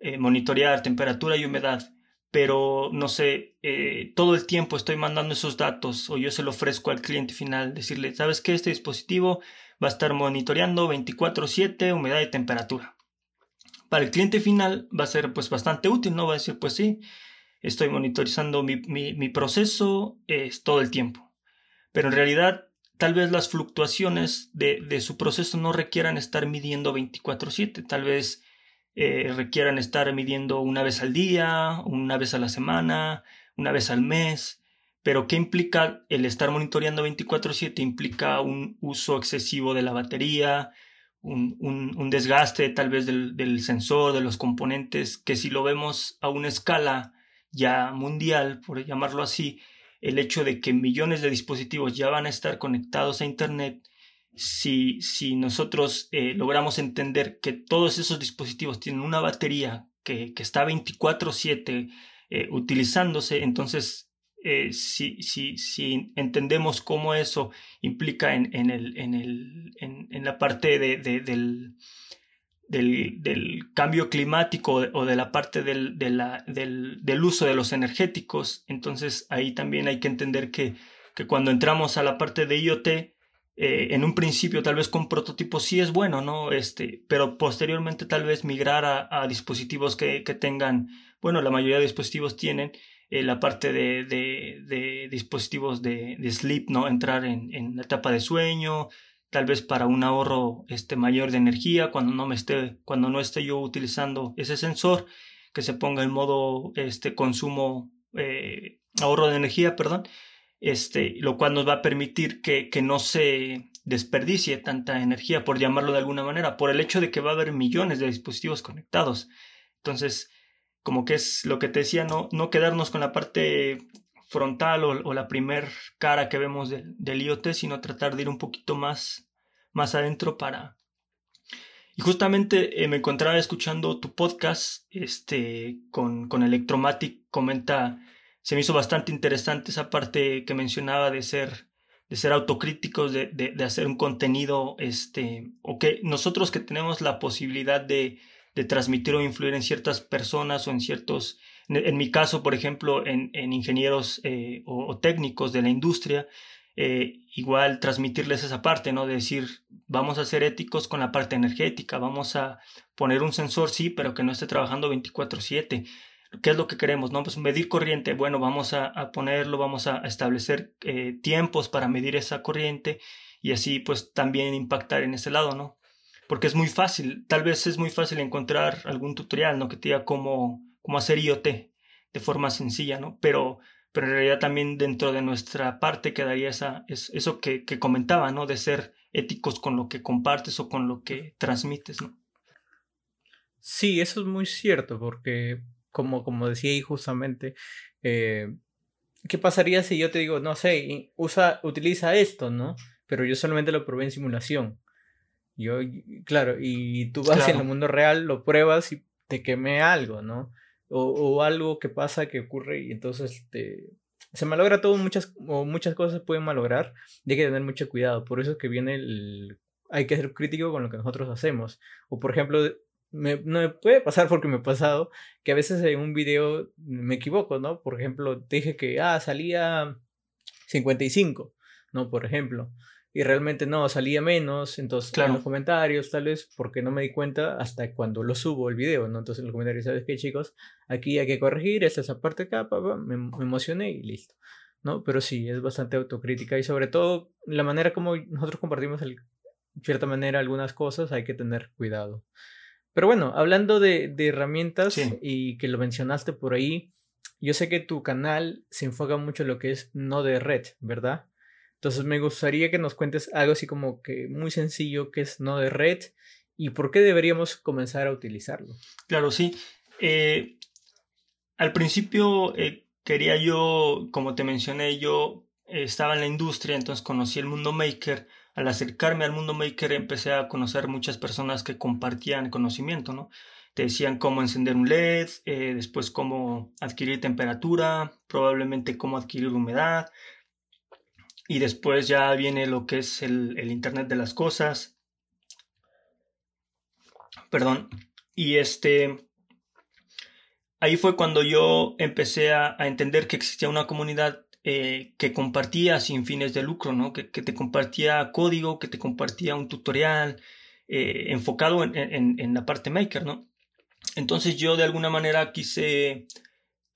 [SPEAKER 2] eh, monitorear temperatura y humedad, pero no sé, eh, todo el tiempo estoy mandando esos datos o yo se lo ofrezco al cliente final, decirle, ¿sabes qué? Este dispositivo va a estar monitoreando 24/7 humedad y temperatura. Para el cliente final va a ser pues bastante útil, ¿no? Va a decir, pues sí, estoy monitorizando mi, mi, proceso todo el tiempo. Pero en realidad tal vez las fluctuaciones de, de su proceso no requieran estar midiendo 24/7, tal vez eh, requieran estar midiendo una vez al día, una vez a la semana, una vez al mes. Pero ¿qué implica el estar monitoreando 24/7? Implica un uso excesivo de la batería, un, un, desgaste tal vez del, del, sensor, de los componentes, que si lo vemos a una escala ya mundial, por llamarlo así, el hecho de que millones de dispositivos ya van a estar conectados a Internet, si, si nosotros eh, logramos entender que todos esos dispositivos tienen una batería que, que está 24/7 eh, utilizándose, entonces eh, si, si, si, entendemos cómo eso implica en, en, el, en, el, en, la parte de, del, del, cambio climático o de la parte del, del, uso de los energéticos. Entonces ahí también hay que entender que, que cuando entramos a la parte de IoT, eh, en un principio tal vez con prototipos sí es bueno, ¿no? Este, pero posteriormente tal vez migrar a, dispositivos que, que, tengan, bueno, la mayoría de dispositivos tienen eh, la parte de, de, dispositivos de, sleep, ¿no? Entrar en, la etapa de sueño, tal vez para un ahorro este, mayor de energía cuando no me esté, cuando no esté yo utilizando ese sensor, que se ponga en modo este, consumo, eh, ahorro de energía, perdón, este, lo cual nos va a permitir que, que no se desperdicie tanta energía, por llamarlo de alguna manera, por el hecho de que va a haber millones de dispositivos conectados. Entonces, como que es lo que te decía, no, no quedarnos con la parte frontal o, la primer cara que vemos del IoT, sino tratar de ir un poquito más, más adentro para... Y justamente eh, me encontraba escuchando tu podcast este, con, con Electromatic, comenta, se me hizo bastante interesante esa parte que mencionaba de ser de ser autocríticos, de, de, de, hacer un contenido, este, o que nosotros que tenemos la posibilidad de, de transmitir o influir en ciertas personas o en ciertos en mi caso, por ejemplo, en, ingenieros eh, o, técnicos de la industria, eh, igual transmitirles esa parte, ¿no? De decir, vamos a ser éticos con la parte energética, vamos a poner un sensor, sí, pero que no esté trabajando 24/7. ¿Qué es lo que queremos? ¿no? Pues medir corriente. Bueno, vamos a, ponerlo, vamos a establecer eh, tiempos para medir esa corriente y así pues también impactar en ese lado, ¿no? Porque es muy fácil, tal vez es muy fácil encontrar algún tutorial, ¿no? Que te diga cómo, como hacer IoT de forma sencilla, ¿no? Pero, pero en realidad también dentro de nuestra parte quedaría esa, es, eso que, que comentaba, ¿no? De ser éticos con lo que compartes o con lo que transmites, ¿no?
[SPEAKER 1] Sí, eso es muy cierto, porque como, como decía ahí justamente, eh, ¿qué pasaría si yo te digo, no sé, usa, utiliza esto, ¿no? Pero yo solamente lo probé en simulación. Yo, claro, y tú vas en el mundo real, lo pruebas y te queme algo, ¿no? o, algo que pasa, que ocurre y entonces este, se malogra todo, muchas, o muchas cosas pueden malograr y hay que tener mucho cuidado. Por eso es que viene el... Hay que ser crítico con lo que nosotros hacemos. O por ejemplo, me, no me puede pasar porque me ha pasado que a veces en un video me equivoco, ¿no? Por ejemplo, dije que, ah, salía 55, ¿no? Por ejemplo y realmente no, salía menos, entonces en los comentarios tal vez porque no me di cuenta hasta cuando lo subo el video, ¿no? Entonces en los comentarios, ¿sabes qué chicos? Aquí hay que corregir, esta es la parte acá, me, me, emocioné y listo, ¿no? Pero sí, es bastante autocrítica y sobre todo la manera como nosotros compartimos de cierta manera algunas cosas hay que tener cuidado. Pero bueno, hablando de, de herramientas y que lo mencionaste por ahí, yo sé que tu canal se enfoca mucho en lo que es no de red, ¿verdad? Entonces me gustaría que nos cuentes algo así como que muy sencillo que es no de red y por qué deberíamos comenzar a utilizarlo.
[SPEAKER 2] Claro, sí. Eh, al principio eh, quería yo, como te mencioné, yo estaba en la industria, entonces conocí el mundo maker. Al acercarme al mundo maker empecé a conocer muchas personas que compartían conocimiento, ¿no? Te decían cómo encender un LED, eh, después cómo adquirir temperatura, probablemente cómo adquirir humedad, y después ya viene lo que es el, Internet de las Cosas. Perdón. Y este... Ahí fue cuando yo empecé a, entender que existía una comunidad eh, que compartía sin fines de lucro, ¿no? Que, te compartía código, que te compartía un tutorial eh, enfocado en, en, la parte maker, ¿no? Entonces yo de alguna manera quise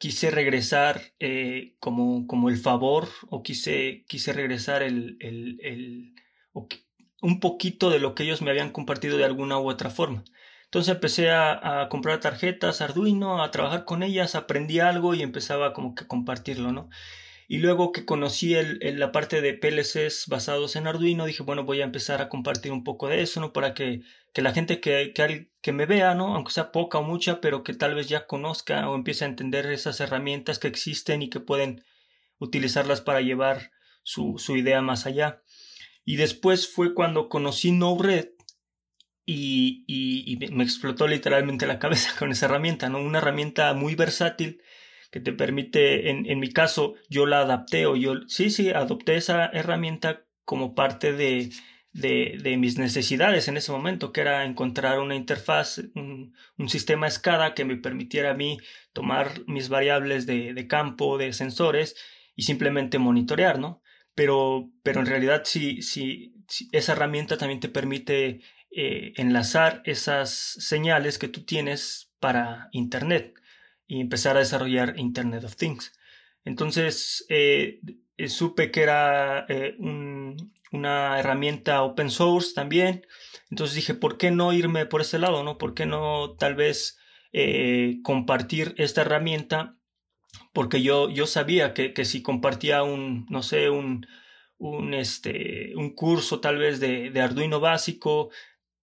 [SPEAKER 2] quise regresar eh, como, como el favor o quise, quise regresar el, el, un poquito de lo que ellos me habían compartido de alguna u otra forma. Entonces empecé a, a, comprar tarjetas Arduino, a trabajar con ellas, aprendí algo y empezaba como que a compartirlo, ¿no? Y luego que conocí el, la parte de PLCs basados en Arduino, dije, bueno, voy a empezar a compartir un poco de eso, ¿no? Para que, que la gente que, que, me vea, ¿no? Aunque sea poca o mucha, pero que tal vez ya conozca o empiece a entender esas herramientas que existen y que pueden utilizarlas para llevar su, su idea más allá. Y después fue cuando conocí NoRed y, y, y me explotó literalmente la <laughs> cabeza con esa herramienta, ¿no? Una herramienta muy versátil que te permite, en, en mi caso, yo la adapté o yo, sí, sí, adopté esa herramienta como parte de, de, mis necesidades en ese momento, que era encontrar una interfaz, un, sistema SCADA que me permitiera a mí tomar mis variables de, campo, de sensores y simplemente monitorear, ¿no? Pero, pero en realidad si, si, esa herramienta también te permite eh, enlazar esas señales que tú tienes para Internet y empezar a desarrollar Internet of Things. Entonces, eh, supe que era eh, un, una herramienta open source también. Entonces dije, ¿por qué no irme por ese lado? ¿no? ¿Por qué no tal vez eh, compartir esta herramienta? Porque yo, yo sabía que, que, si compartía un, no sé, un, un, este, un curso tal vez de, de, Arduino básico,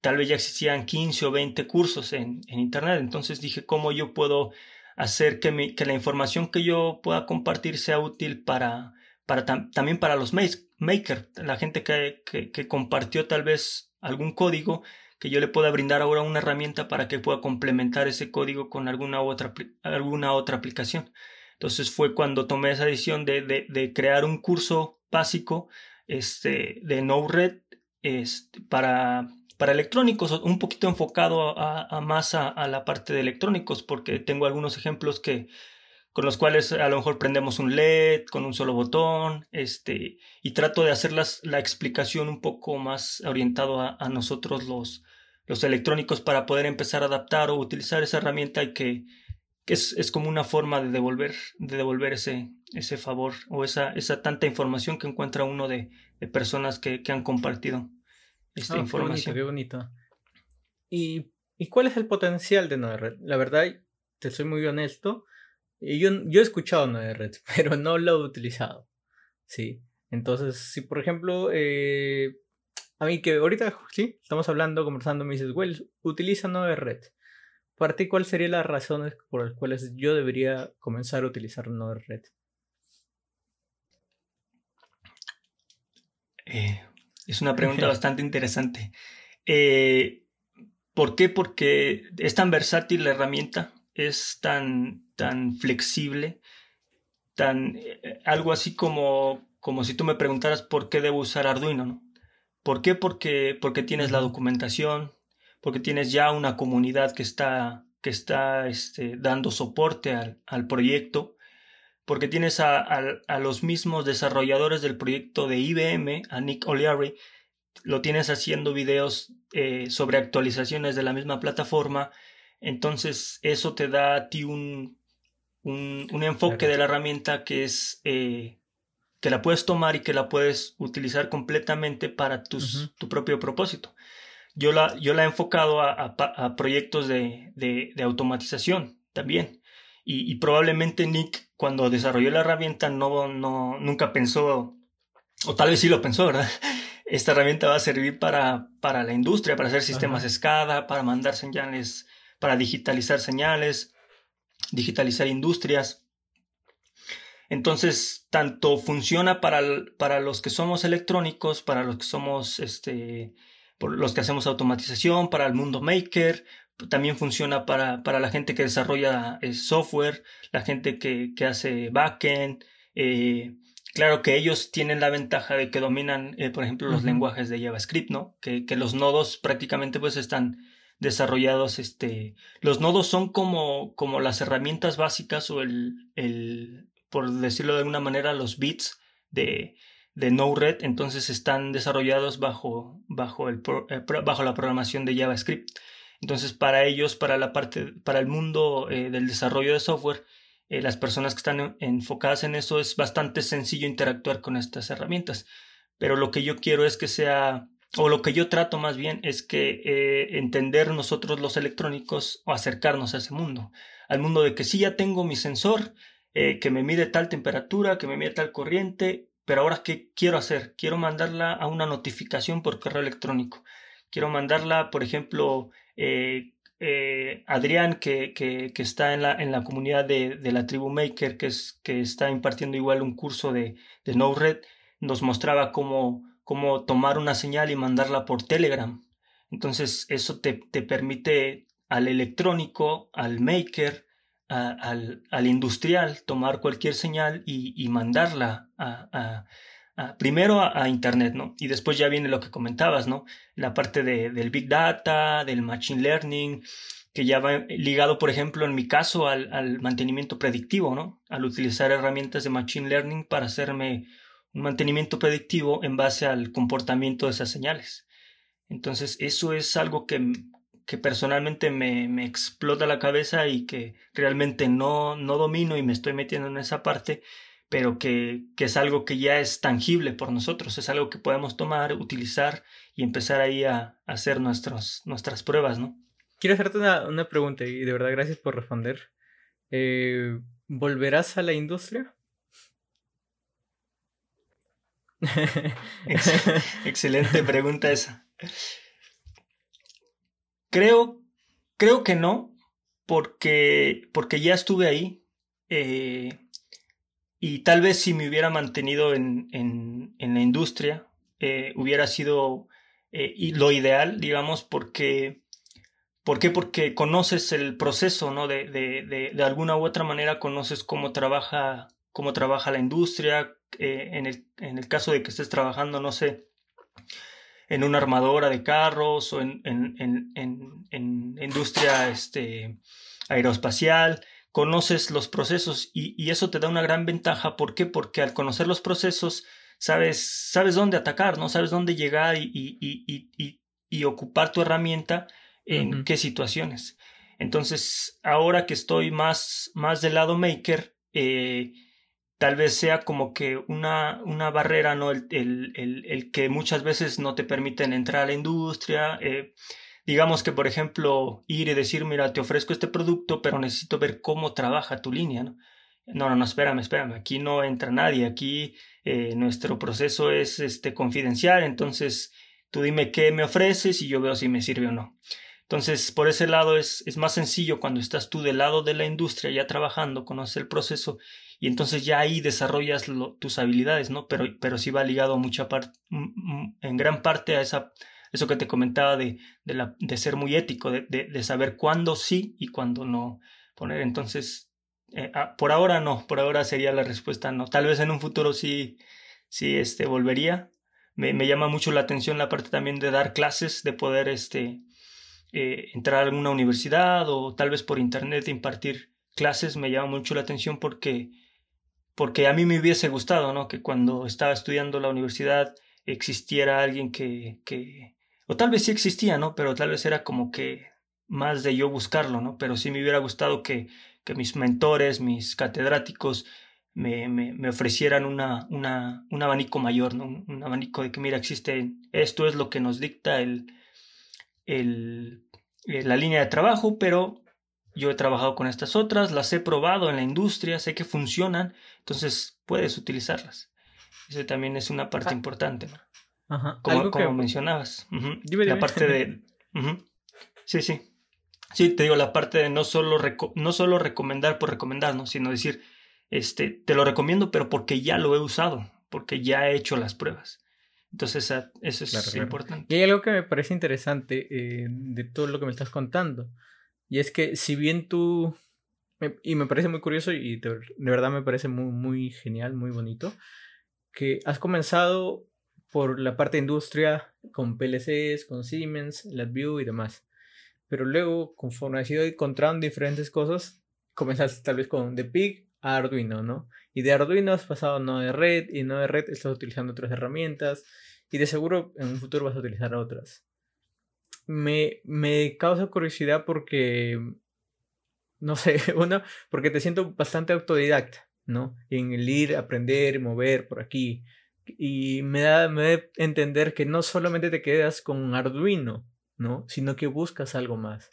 [SPEAKER 2] tal vez ya existían 15 o 20 cursos en, en Internet. Entonces dije, ¿cómo yo puedo hacer que, mi, que la información que yo pueda compartir sea útil para, para también para los maker, la gente que, que, compartió tal vez algún código que yo le pueda brindar ahora una herramienta para que pueda complementar ese código con alguna otra, alguna otra aplicación. Entonces fue cuando tomé esa decisión de, de, crear un curso básico este, de Node-RED este, para, para electrónicos, un poquito enfocado a, a más a, la parte de electrónicos, porque tengo algunos ejemplos que, con los cuales a lo mejor prendemos un LED con un solo botón, este, y trato de hacer la explicación un poco más orientado a, nosotros los, los electrónicos para poder empezar a adaptar o utilizar esa herramienta y que, que es, es, como una forma de devolver, de devolver ese, ese favor o esa, esa tanta información que encuentra uno de, de personas que, que, han compartido esta ah, información.
[SPEAKER 1] Qué bonito, qué bonito. ¿Y, ¿Y cuál es el potencial de Node-RED? La verdad, te soy muy honesto, yo, yo he escuchado Node-RED, <laughs> pero no lo he utilizado. Sí. Entonces, si por ejemplo, eh, a mí que ahorita, sí, estamos hablando, conversando, me dices, Wells, utiliza Node-RED. Para ti, ¿cuáles serían las razones por las cuales yo debería comenzar a utilizar Node-RED?
[SPEAKER 2] Eh, es una pregunta bastante interesante. Eh, ¿Por qué? Porque es tan versátil la herramienta es tan, tan flexible, tan eh, algo así como, como si tú me preguntaras por qué debo usar Arduino, ¿no? ¿Por qué? Porque, porque tienes la documentación, porque tienes ya una comunidad que está, que está este, dando soporte al, al, proyecto, porque tienes a, a, los mismos desarrolladores del proyecto de IBM, a Nick O'Leary, lo tienes haciendo videos eh, sobre actualizaciones de la misma plataforma, entonces, eso te da a ti un, un, enfoque de la herramienta que es eh, que la puedes tomar y que la puedes utilizar completamente para tus, tu propio propósito. Yo la, yo la he enfocado a, a, proyectos de, de, de, automatización también. Y, y, probablemente Nick, cuando desarrolló la herramienta, no, no, nunca pensó, o tal vez sí lo pensó, ¿verdad? <laughs> Esta herramienta va a servir para, para la industria, para hacer sistemas SCADA, para mandar señales para digitalizar señales, digitalizar industrias. Entonces, tanto funciona para, para los que somos electrónicos, para los que somos, este, los que hacemos automatización, para el mundo maker, también funciona para, para la gente que desarrolla eh, software, la gente que, que hace backend. Eh, claro que ellos tienen la ventaja de que dominan, eh, por ejemplo, los lenguajes de JavaScript, ¿no? Que, que, los nodos prácticamente pues están desarrollados, este, los nodos son como, como las herramientas básicas o el, el, por decirlo de alguna manera, los bits de, de Node-RED, entonces están desarrollados bajo, bajo, el, bajo la programación de JavaScript. Entonces, para ellos, para la parte, para el mundo eh, del desarrollo de software, eh, las personas que están enfocadas en eso es bastante sencillo interactuar con estas herramientas. Pero lo que yo quiero es que sea o lo que yo trato más bien es que eh, entender nosotros los electrónicos o acercarnos a ese mundo, al mundo de que sí ya tengo mi sensor, eh, que me mide tal temperatura, que me mide tal corriente, pero ahora ¿qué quiero hacer? Quiero mandarla a una notificación por correo electrónico. Quiero mandarla, por ejemplo, eh, Adrián, que, que, está en la, en la comunidad de, de, la tribu Maker, que, es, que está impartiendo igual un curso de, de Node-RED, nos mostraba cómo como tomar una señal y mandarla por Telegram. Entonces eso te, te permite al electrónico, al maker, al, al, industrial tomar cualquier señal y, y mandarla a, primero a, Internet, ¿no? Y después ya viene lo que comentabas, ¿no? La parte de, del Big Data, del Machine Learning, que ya va ligado, por ejemplo, en mi caso, al, al mantenimiento predictivo, ¿no? Al utilizar herramientas de Machine Learning para hacerme un mantenimiento predictivo en base al comportamiento de esas señales. Entonces, eso es algo que, que personalmente me, me, explota la cabeza y que realmente no, no domino y me estoy metiendo en esa parte, pero que, que, es algo que ya es tangible por nosotros, es algo que podemos tomar, utilizar y empezar ahí a, hacer nuestros, nuestras pruebas, ¿no?
[SPEAKER 1] Quiero hacerte una, una, pregunta y de verdad gracias por responder. Eh, ¿Volverás a la industria? <laughs>
[SPEAKER 2] Excelente pregunta esa. Creo, creo que no, porque, porque ya estuve ahí. Eh, y tal vez si me hubiera mantenido en, en, la industria, eh, hubiera sido eh, lo ideal, digamos, porque... Porque conoces el proceso, ¿no? De, de, de, de, alguna u otra manera conoces cómo trabaja, cómo trabaja la industria. Eh, en, el, en, el, caso de que estés trabajando, no sé, en una armadora de carros o en, en, en, en industria este, aeroespacial, conoces los procesos y, y, eso te da una gran ventaja. ¿Por qué? Porque al conocer los procesos sabes, sabes dónde atacar, ¿no? Sabes dónde llegar y, y, y ocupar tu herramienta en uh -huh. qué situaciones. Entonces, ahora que estoy más, más del lado maker, eh, tal vez sea como que una, una barrera, ¿no? El, el, el, el, que muchas veces no te permiten entrar a la industria. Eh, digamos que, por ejemplo, ir y decir, mira, te ofrezco este producto, pero necesito ver cómo trabaja tu línea, ¿no? No, no, no, espérame, espérame, aquí no entra nadie, aquí eh, nuestro proceso es este, confidencial, entonces tú dime qué me ofreces y yo veo si me sirve o no. Entonces, por ese lado es, es más sencillo cuando estás tú del lado de la industria ya trabajando, conoces el proceso y entonces ya ahí desarrollas tus habilidades, ¿no? Pero, pero sí va ligado mucha parte, en gran parte a esa, eso que te comentaba de, de, ser muy ético, de, de, de, saber cuándo sí y cuándo no poner. Entonces, eh, ah, por ahora no, por ahora sería la respuesta no. Tal vez en un futuro sí, sí este, volvería. Me, me llama mucho la atención la parte también de dar clases, de poder este, eh, entrar a alguna universidad o tal vez por internet impartir clases me llama mucho la atención porque porque a mí me hubiese gustado no que cuando estaba estudiando la universidad existiera alguien que que o tal vez sí existía no pero tal vez era como que más de yo buscarlo no pero sí me hubiera gustado que que mis mentores mis catedráticos me, me, me ofrecieran una, una, un abanico mayor, ¿no? un, un abanico de que, mira, existe, esto es lo que nos dicta el, el, eh, la línea de trabajo, pero yo he trabajado con estas otras, las he probado en la industria, sé que funcionan, entonces puedes utilizarlas. Eso también es una parte importante, ¿no?
[SPEAKER 1] Ajá.
[SPEAKER 2] Como, como que... mencionabas. Uh -huh. dime, dime. La parte de... Uh -huh. Sí, sí. Sí, te digo, la parte de no solo, no solo recomendar por recomendar, ¿no? sino decir, este, te lo recomiendo, pero porque ya lo he usado, porque ya he hecho las pruebas. Entonces, eso es claro, claro. importante.
[SPEAKER 1] Y hay algo que me parece interesante eh, de todo lo que me estás contando. Y es que si bien tú, y me parece muy curioso y de, de, verdad me parece muy, muy genial, muy bonito, que has comenzado por la parte de industria con PLCs, con Siemens, LabVIEW y demás. Pero luego, conforme has ido encontrando diferentes cosas, comenzaste tal vez con The Pig a Arduino, ¿no? Y de Arduino has pasado a Node Red y Node Red estás utilizando otras herramientas y de seguro en un futuro vas a utilizar otras. Me, me causa curiosidad porque, no sé, <laughs> uno, porque te siento bastante autodidacta, ¿no? En el ir, aprender, mover por aquí. Y me da, me da entender que no solamente te quedas con Arduino, ¿no? Sino que buscas algo más.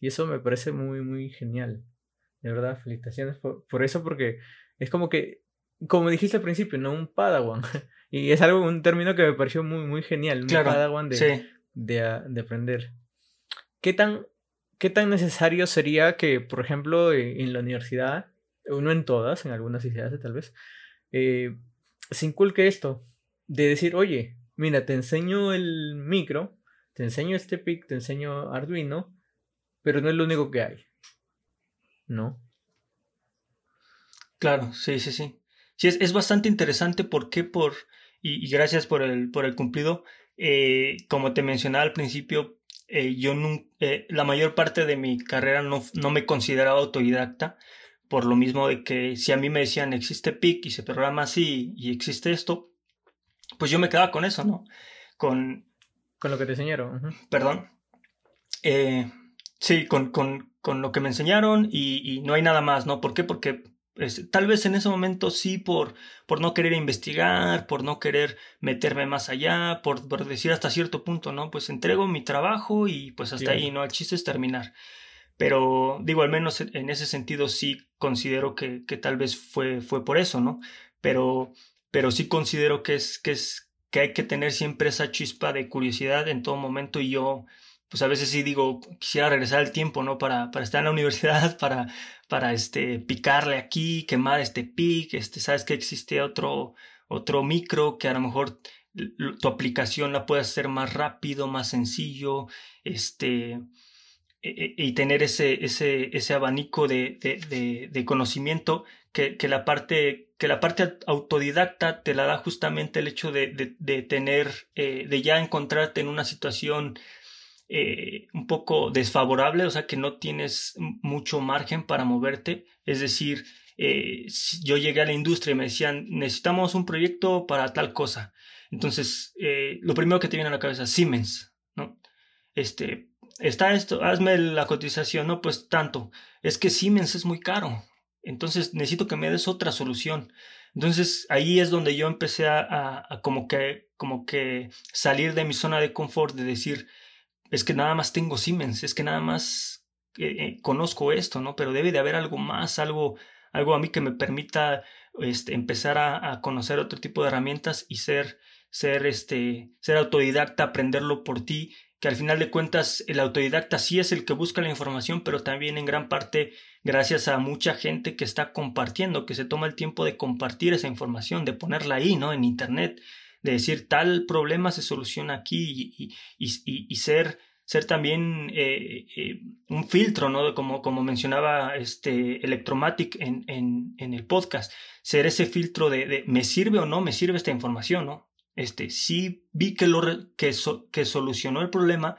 [SPEAKER 1] Y eso me parece muy, muy genial. De verdad, felicitaciones por, por eso, porque es como que, como dijiste al principio, ¿no? Un Padawan. <laughs> y es algo, un término que me pareció muy, muy genial. Un
[SPEAKER 2] claro,
[SPEAKER 1] Padawan de,
[SPEAKER 2] sí.
[SPEAKER 1] de, de, aprender. ¿Qué tan, ¿Qué tan necesario sería que, por ejemplo, en la universidad, no en todas, en algunas hace tal vez, eh, se inculque esto? De decir, oye, mira, te enseño el micro, te enseño este PIC, te enseño Arduino, pero no es lo único que hay. ¿no?
[SPEAKER 2] Claro, sí, sí, sí. Sí, es, es bastante interesante porque por y, gracias por el, por el cumplido. Eh, como te mencionaba al principio, eh, yo eh, la mayor parte de mi carrera no, no me consideraba autodidacta, por lo mismo de que si a mí me decían existe PIC y se programa así y existe esto, pues yo me quedaba con eso, ¿no? Con...
[SPEAKER 1] Con lo que te enseñaron.
[SPEAKER 2] Perdón. sí, con, con, con, lo que me enseñaron y, y, no hay nada más, ¿no? ¿Por qué? Porque tal vez en ese momento sí por, por no querer investigar, por no querer meterme más allá, por, decir hasta cierto punto, ¿no? Pues entrego mi trabajo y pues hasta ahí, ¿no? El chiste es terminar. Pero digo, al menos en ese sentido sí considero que, que tal vez fue, fue por eso, ¿no? Pero, pero sí considero que es, que es, que hay que tener siempre esa chispa de curiosidad en todo momento y yo pues a veces sí digo, quisiera regresar al tiempo, ¿no? Para, para estar en la <laughs> universidad, para, para este, picarle aquí, quemar este pic, este, sabes que existe otro, otro micro que a lo mejor tu aplicación la puede hacer más rápido, más sencillo, este, y tener ese, ese, ese abanico de, de, de, conocimiento que, que, la parte, que la parte autodidacta te la da justamente el hecho de, de tener, eh, de ya encontrarte en una situación eh, un poco desfavorable, o sea que no tienes mucho margen para moverte. Es decir, eh, yo llegué a la industria y me decían, necesitamos un proyecto para tal cosa. Entonces, eh, lo primero que te viene a la cabeza, Siemens, ¿no? Este, está esto, hazme la cotización, no, pues tanto. Es que Siemens es muy caro. Entonces, necesito que me des otra solución. Entonces, ahí es donde yo empecé a, a como que, como que salir de mi zona de confort, de decir, es que nada más tengo Siemens, es que nada más eh, eh, conozco esto, ¿no? Pero debe de haber algo más, algo, algo a mí que me permita este, empezar a, conocer otro tipo de herramientas y ser, ser, este, ser autodidacta, aprenderlo por ti, que al final de cuentas el autodidacta sí es el que busca la información, pero también en gran parte gracias a mucha gente que está compartiendo, que se toma el tiempo de compartir esa información, de ponerla ahí, ¿no? En Internet de decir tal problema se soluciona aquí y, y, y, ser, ser también eh, eh, un filtro, ¿no? Como, como mencionaba este Electromatic en, en, el podcast, ser ese filtro de, de, me sirve o no me sirve esta información, ¿no? Este, sí vi que, lo, que, que solucionó el problema,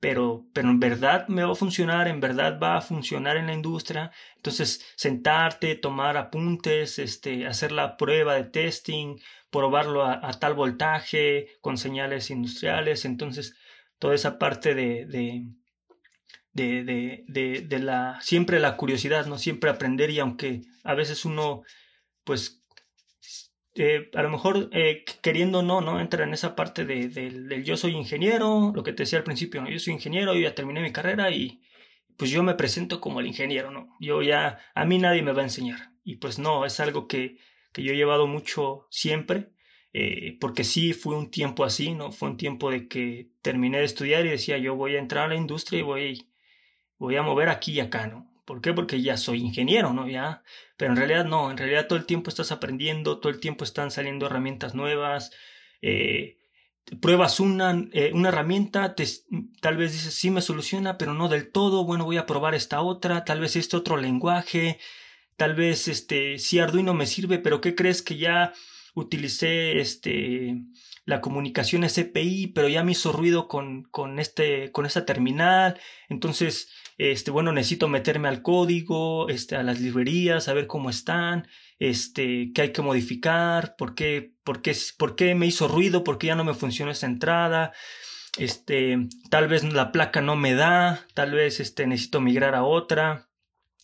[SPEAKER 2] pero, pero en verdad me va a funcionar, en verdad va a funcionar en la industria. Entonces, sentarte, tomar apuntes, este, hacer la prueba de testing, probarlo a, tal voltaje, con señales industriales. Entonces, toda esa parte de, de, de, de, de la, siempre la curiosidad, ¿no? Siempre aprender y aunque a veces uno, pues, eh, a lo mejor eh, queriendo no, ¿no? Entra en esa parte de, del yo soy ingeniero, lo que te decía al principio, ¿no? Yo soy ingeniero, yo ya terminé mi carrera y pues yo me presento como el ingeniero, ¿no? Yo ya, a mí nadie me va a enseñar. Y pues no, es algo que, que yo he llevado mucho siempre, eh, porque sí fue un tiempo así, ¿no? Fue un tiempo de que terminé de estudiar y decía yo voy a entrar a la industria y voy, voy a mover aquí y acá, ¿no? ¿Por qué? Porque ya soy ingeniero, ¿no? Ya, pero en realidad no, en realidad todo el tiempo estás aprendiendo, todo el tiempo están saliendo herramientas nuevas, eh, pruebas una, eh, una herramienta, te, tal vez dices, sí me soluciona, pero no del todo, bueno, voy a probar esta otra, tal vez este otro lenguaje, tal vez este, sí Arduino me sirve, pero ¿qué crees que ya utilicé este, la comunicación SPI, pero ya me hizo ruido con, con, este, con esta terminal, entonces este, bueno, necesito meterme al código, este, a las librerías, a ver cómo están, este, qué hay que modificar, por qué, por qué, por qué me hizo ruido, por qué ya no me funcionó esa entrada, este, tal vez la placa no me da, tal vez, este, necesito migrar a otra.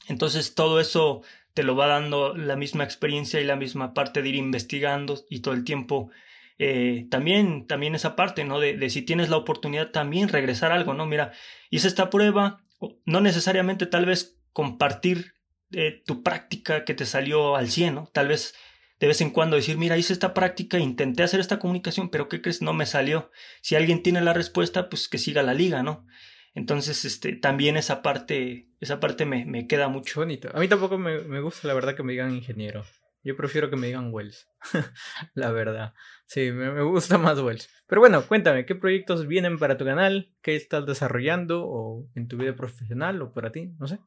[SPEAKER 2] Entonces todo eso te lo va dando la misma experiencia y la misma parte de ir investigando y todo el tiempo eh, también, también esa parte, ¿no? De, de, si tienes la oportunidad también regresar algo, ¿no? Mira, hice esta prueba, no necesariamente tal vez compartir eh, tu práctica que te salió al 100, ¿no? Tal vez de vez en cuando decir, mira, hice esta práctica, intenté hacer esta comunicación, pero ¿qué crees? No me salió. Si alguien tiene la respuesta, pues que siga la liga, ¿no? Entonces, este, también esa parte, esa parte me, me queda mucho.
[SPEAKER 1] Bonito. A mí tampoco me, me gusta, la verdad, que me digan ingeniero. Yo prefiero que me digan Wells. <laughs> la verdad. Sí, me, gusta más Wells. Pero bueno, cuéntame, ¿qué proyectos vienen para tu canal? ¿Qué estás desarrollando? ¿O en tu vida profesional? ¿O para ti? No sé.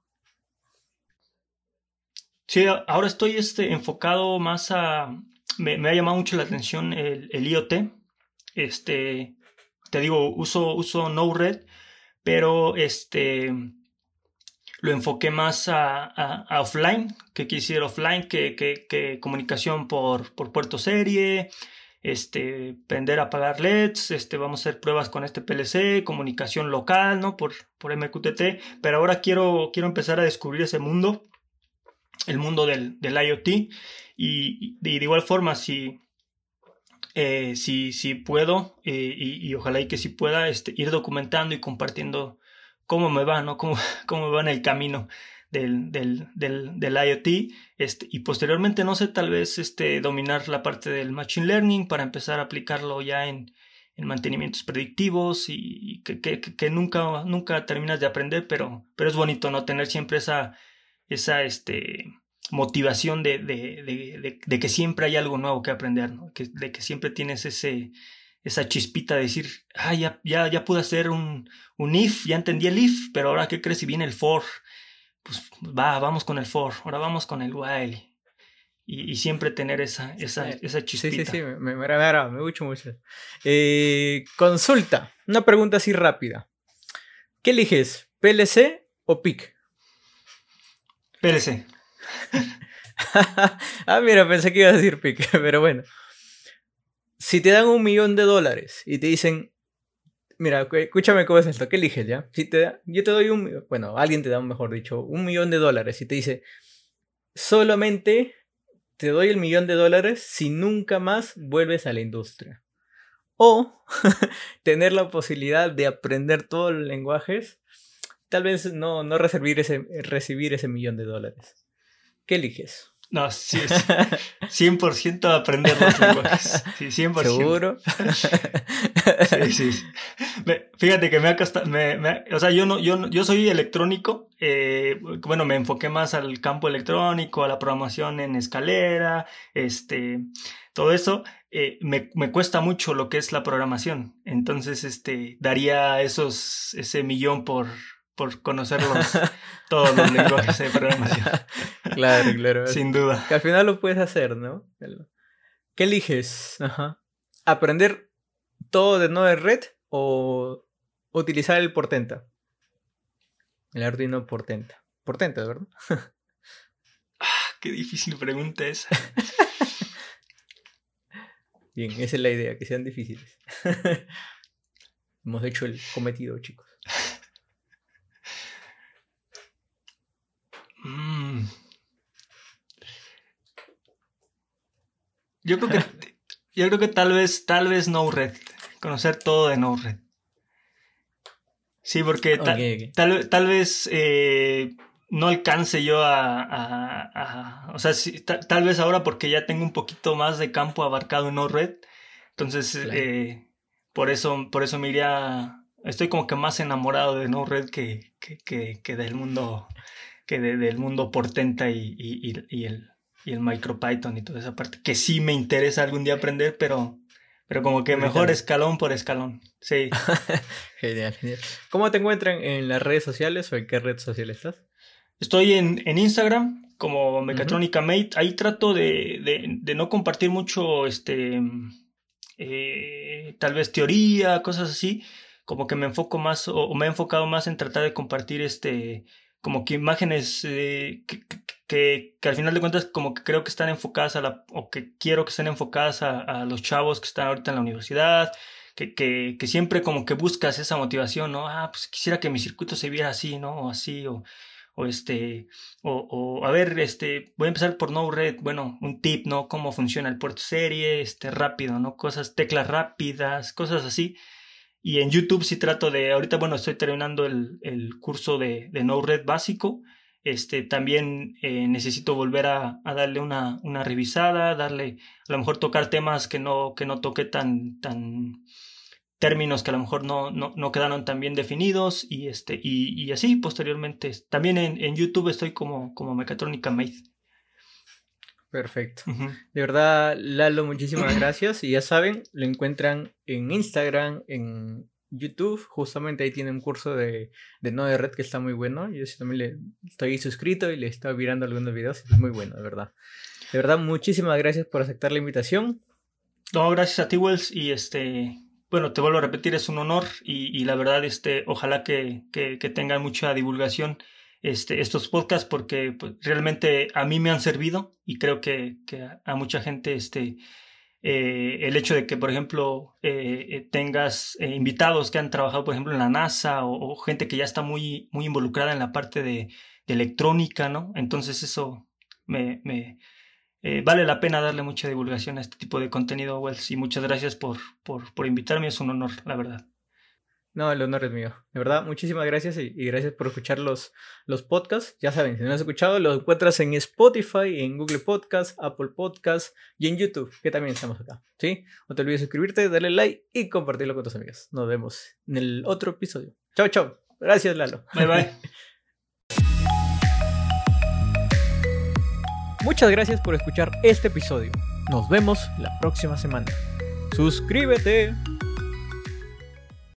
[SPEAKER 2] Sí, ahora estoy este, enfocado más a... Me, ha llamado mucho la atención el, el, IoT. Este, te digo, uso, uso Node-RED, pero este, lo enfoqué más a, offline, que quisiera offline, que, comunicación por, puerto serie, este, prender, apagar LEDs, este, vamos a hacer pruebas con este PLC, comunicación local, ¿no? Por, por MQTT, pero ahora quiero, quiero empezar a descubrir ese mundo, el mundo del, IoT, y, de igual forma, si, eh, si, si, puedo, eh, y, ojalá y que sí pueda, este, ir documentando y compartiendo cómo me va, ¿no? Cómo, <laughs> cómo me va en el camino del, del, del, del IoT. Este, y posteriormente, no sé, tal vez este, dominar la parte del Machine Learning para empezar a aplicarlo ya en, en mantenimientos predictivos y, que, que, que, nunca, nunca terminas de aprender, pero, pero es bonito, ¿no? Tener siempre esa, esa este, motivación de, de, de, que siempre hay algo nuevo que aprender, ¿no? De que siempre tienes ese, esa chispita de decir, ah, ya, ya, ya pude hacer un, un if, ya entendí el if, pero ahora qué crees si viene el for. Pues va, vamos con el for, ahora vamos con el while. Y, y siempre tener esa, esa, esa chispita.
[SPEAKER 1] Sí, sí, sí, me, me, me, me gusta mucho. Eh, consulta, una pregunta así rápida. ¿Qué eliges, PLC o PIC?
[SPEAKER 2] PLC. <laughs>
[SPEAKER 1] ah, mira, pensé que iba a decir PIC, <laughs> pero bueno si te dan un millón de dólares y te dicen, mira, escúchame cómo es esto, ¿qué eliges ya? Si te da, yo te doy un, bueno, alguien te da, mejor dicho, un millón de dólares y te dice, solamente te doy el millón de dólares si nunca más vuelves a la industria. O <laughs> tener la posibilidad de aprender todos los lenguajes, tal vez no, no recibir, ese, recibir ese millón de dólares. ¿Qué eliges?
[SPEAKER 2] No, sí, es <laughs> 100% aprender los lenguajes. Sí, 100%.
[SPEAKER 1] ¿Seguro? <laughs>
[SPEAKER 2] sí, sí. fíjate que me ha costado, o sea, yo no, yo, yo soy electrónico, eh, bueno, me enfoqué más al campo electrónico, a la programación en escalera, este, todo eso, eh, me, me, cuesta mucho lo que es la programación. Entonces, este, daría esos, ese millón por, por conocerlos <laughs> todos los lenguajes de programación. <laughs>
[SPEAKER 1] Claro, claro.
[SPEAKER 2] Sin duda.
[SPEAKER 1] Que al final lo puedes hacer, ¿no? ¿Qué eliges? Ajá. ¿Aprender todo de Node Red o utilizar el Portenta? El Arduino Portenta. Portenta, ¿verdad? <laughs>
[SPEAKER 2] ah, qué difícil pregunta esa.
[SPEAKER 1] Bien, esa es la idea, que sean difíciles. Hemos hecho el cometido, chicos.
[SPEAKER 2] Yo creo que yo creo que tal vez tal vez no red. Conocer todo de no red. Sí porque Tal, tal, vez eh, no alcance yo a, o sea tal, vez ahora porque ya tengo un poquito más de campo abarcado en no red entonces eh, por eso por eso me iría estoy como que más enamorado de no red que, que, que del mundo que del mundo portenta y, y, el, y el MicroPython y toda esa parte, que sí me interesa algún día aprender, pero, pero como que mejor escalón por escalón. Sí. <laughs>
[SPEAKER 1] genial, genial. ¿Cómo te encuentran en las redes sociales o en qué red social estás?
[SPEAKER 2] Estoy en, en Instagram como Mechatronica Mate. Ahí trato de, de, de, no compartir mucho, este, eh, tal vez teoría, cosas así. Como que me enfoco más o, o me he enfocado más en tratar de compartir este como que imágenes eh, que, que, que, al final de cuentas como que creo que están enfocadas a la, o que quiero que estén enfocadas a, a los chavos que están ahorita en la universidad, que, que, que, siempre como que buscas esa motivación, ¿no? Ah, pues quisiera que mi circuito se viera así, ¿no? O así, o, o este, o, o a ver, este, voy a empezar por no red, bueno, un tip, ¿no? Cómo funciona el puerto serie, este, rápido, ¿no? Cosas, teclas rápidas, cosas así y en YouTube sí trato de, ahorita bueno, estoy terminando el, el curso de, de Node-RED básico. Este, también eh, necesito volver a, a, darle una, una revisada, darle, a lo mejor tocar temas que no, que no toqué tan, tan, términos que a lo mejor no, no, no quedaron tan bien definidos y, este, y, y así posteriormente. También en, en, YouTube estoy como, como Mecatrónica Made.
[SPEAKER 1] Perfecto. De verdad, Lalo, muchísimas gracias. Y ya saben, lo encuentran en Instagram, en YouTube. Justamente ahí tiene un curso de, de de red que está muy bueno. Yo también le estoy suscrito y le estoy mirando algunos videos. Es muy bueno, de verdad. De verdad, muchísimas gracias por aceptar la invitación.
[SPEAKER 2] No, gracias a ti, Wells. Y este, bueno, te vuelvo a repetir, es un honor. Y, la verdad, este, ojalá que, que, que tengan mucha divulgación este, estos podcasts porque pues, realmente a mí me han servido y creo que, a, mucha gente este, eh, el hecho de que, por ejemplo, eh, eh, tengas invitados que han trabajado, por ejemplo, en la NASA o, gente que ya está muy, muy involucrada en la parte de, electrónica, ¿no? Entonces eso me, me vale la pena darle mucha divulgación a este tipo de contenido, Wells, y muchas gracias por, por, por invitarme, es un honor, la verdad.
[SPEAKER 1] No, el honor es mío. De verdad, muchísimas gracias y, gracias por escuchar los, los podcasts. Ya saben, si no has escuchado, los encuentras en Spotify, en Google Podcasts, Apple Podcasts y en YouTube, que también estamos acá. ¿Sí? No te olvides suscribirte, darle like y compartirlo con tus amigos. Nos vemos en el otro episodio. Chao, chao. Gracias, Lalo.
[SPEAKER 2] Bye, bye. <laughs>
[SPEAKER 1] Muchas gracias por escuchar este episodio. Nos vemos la próxima semana. Suscríbete.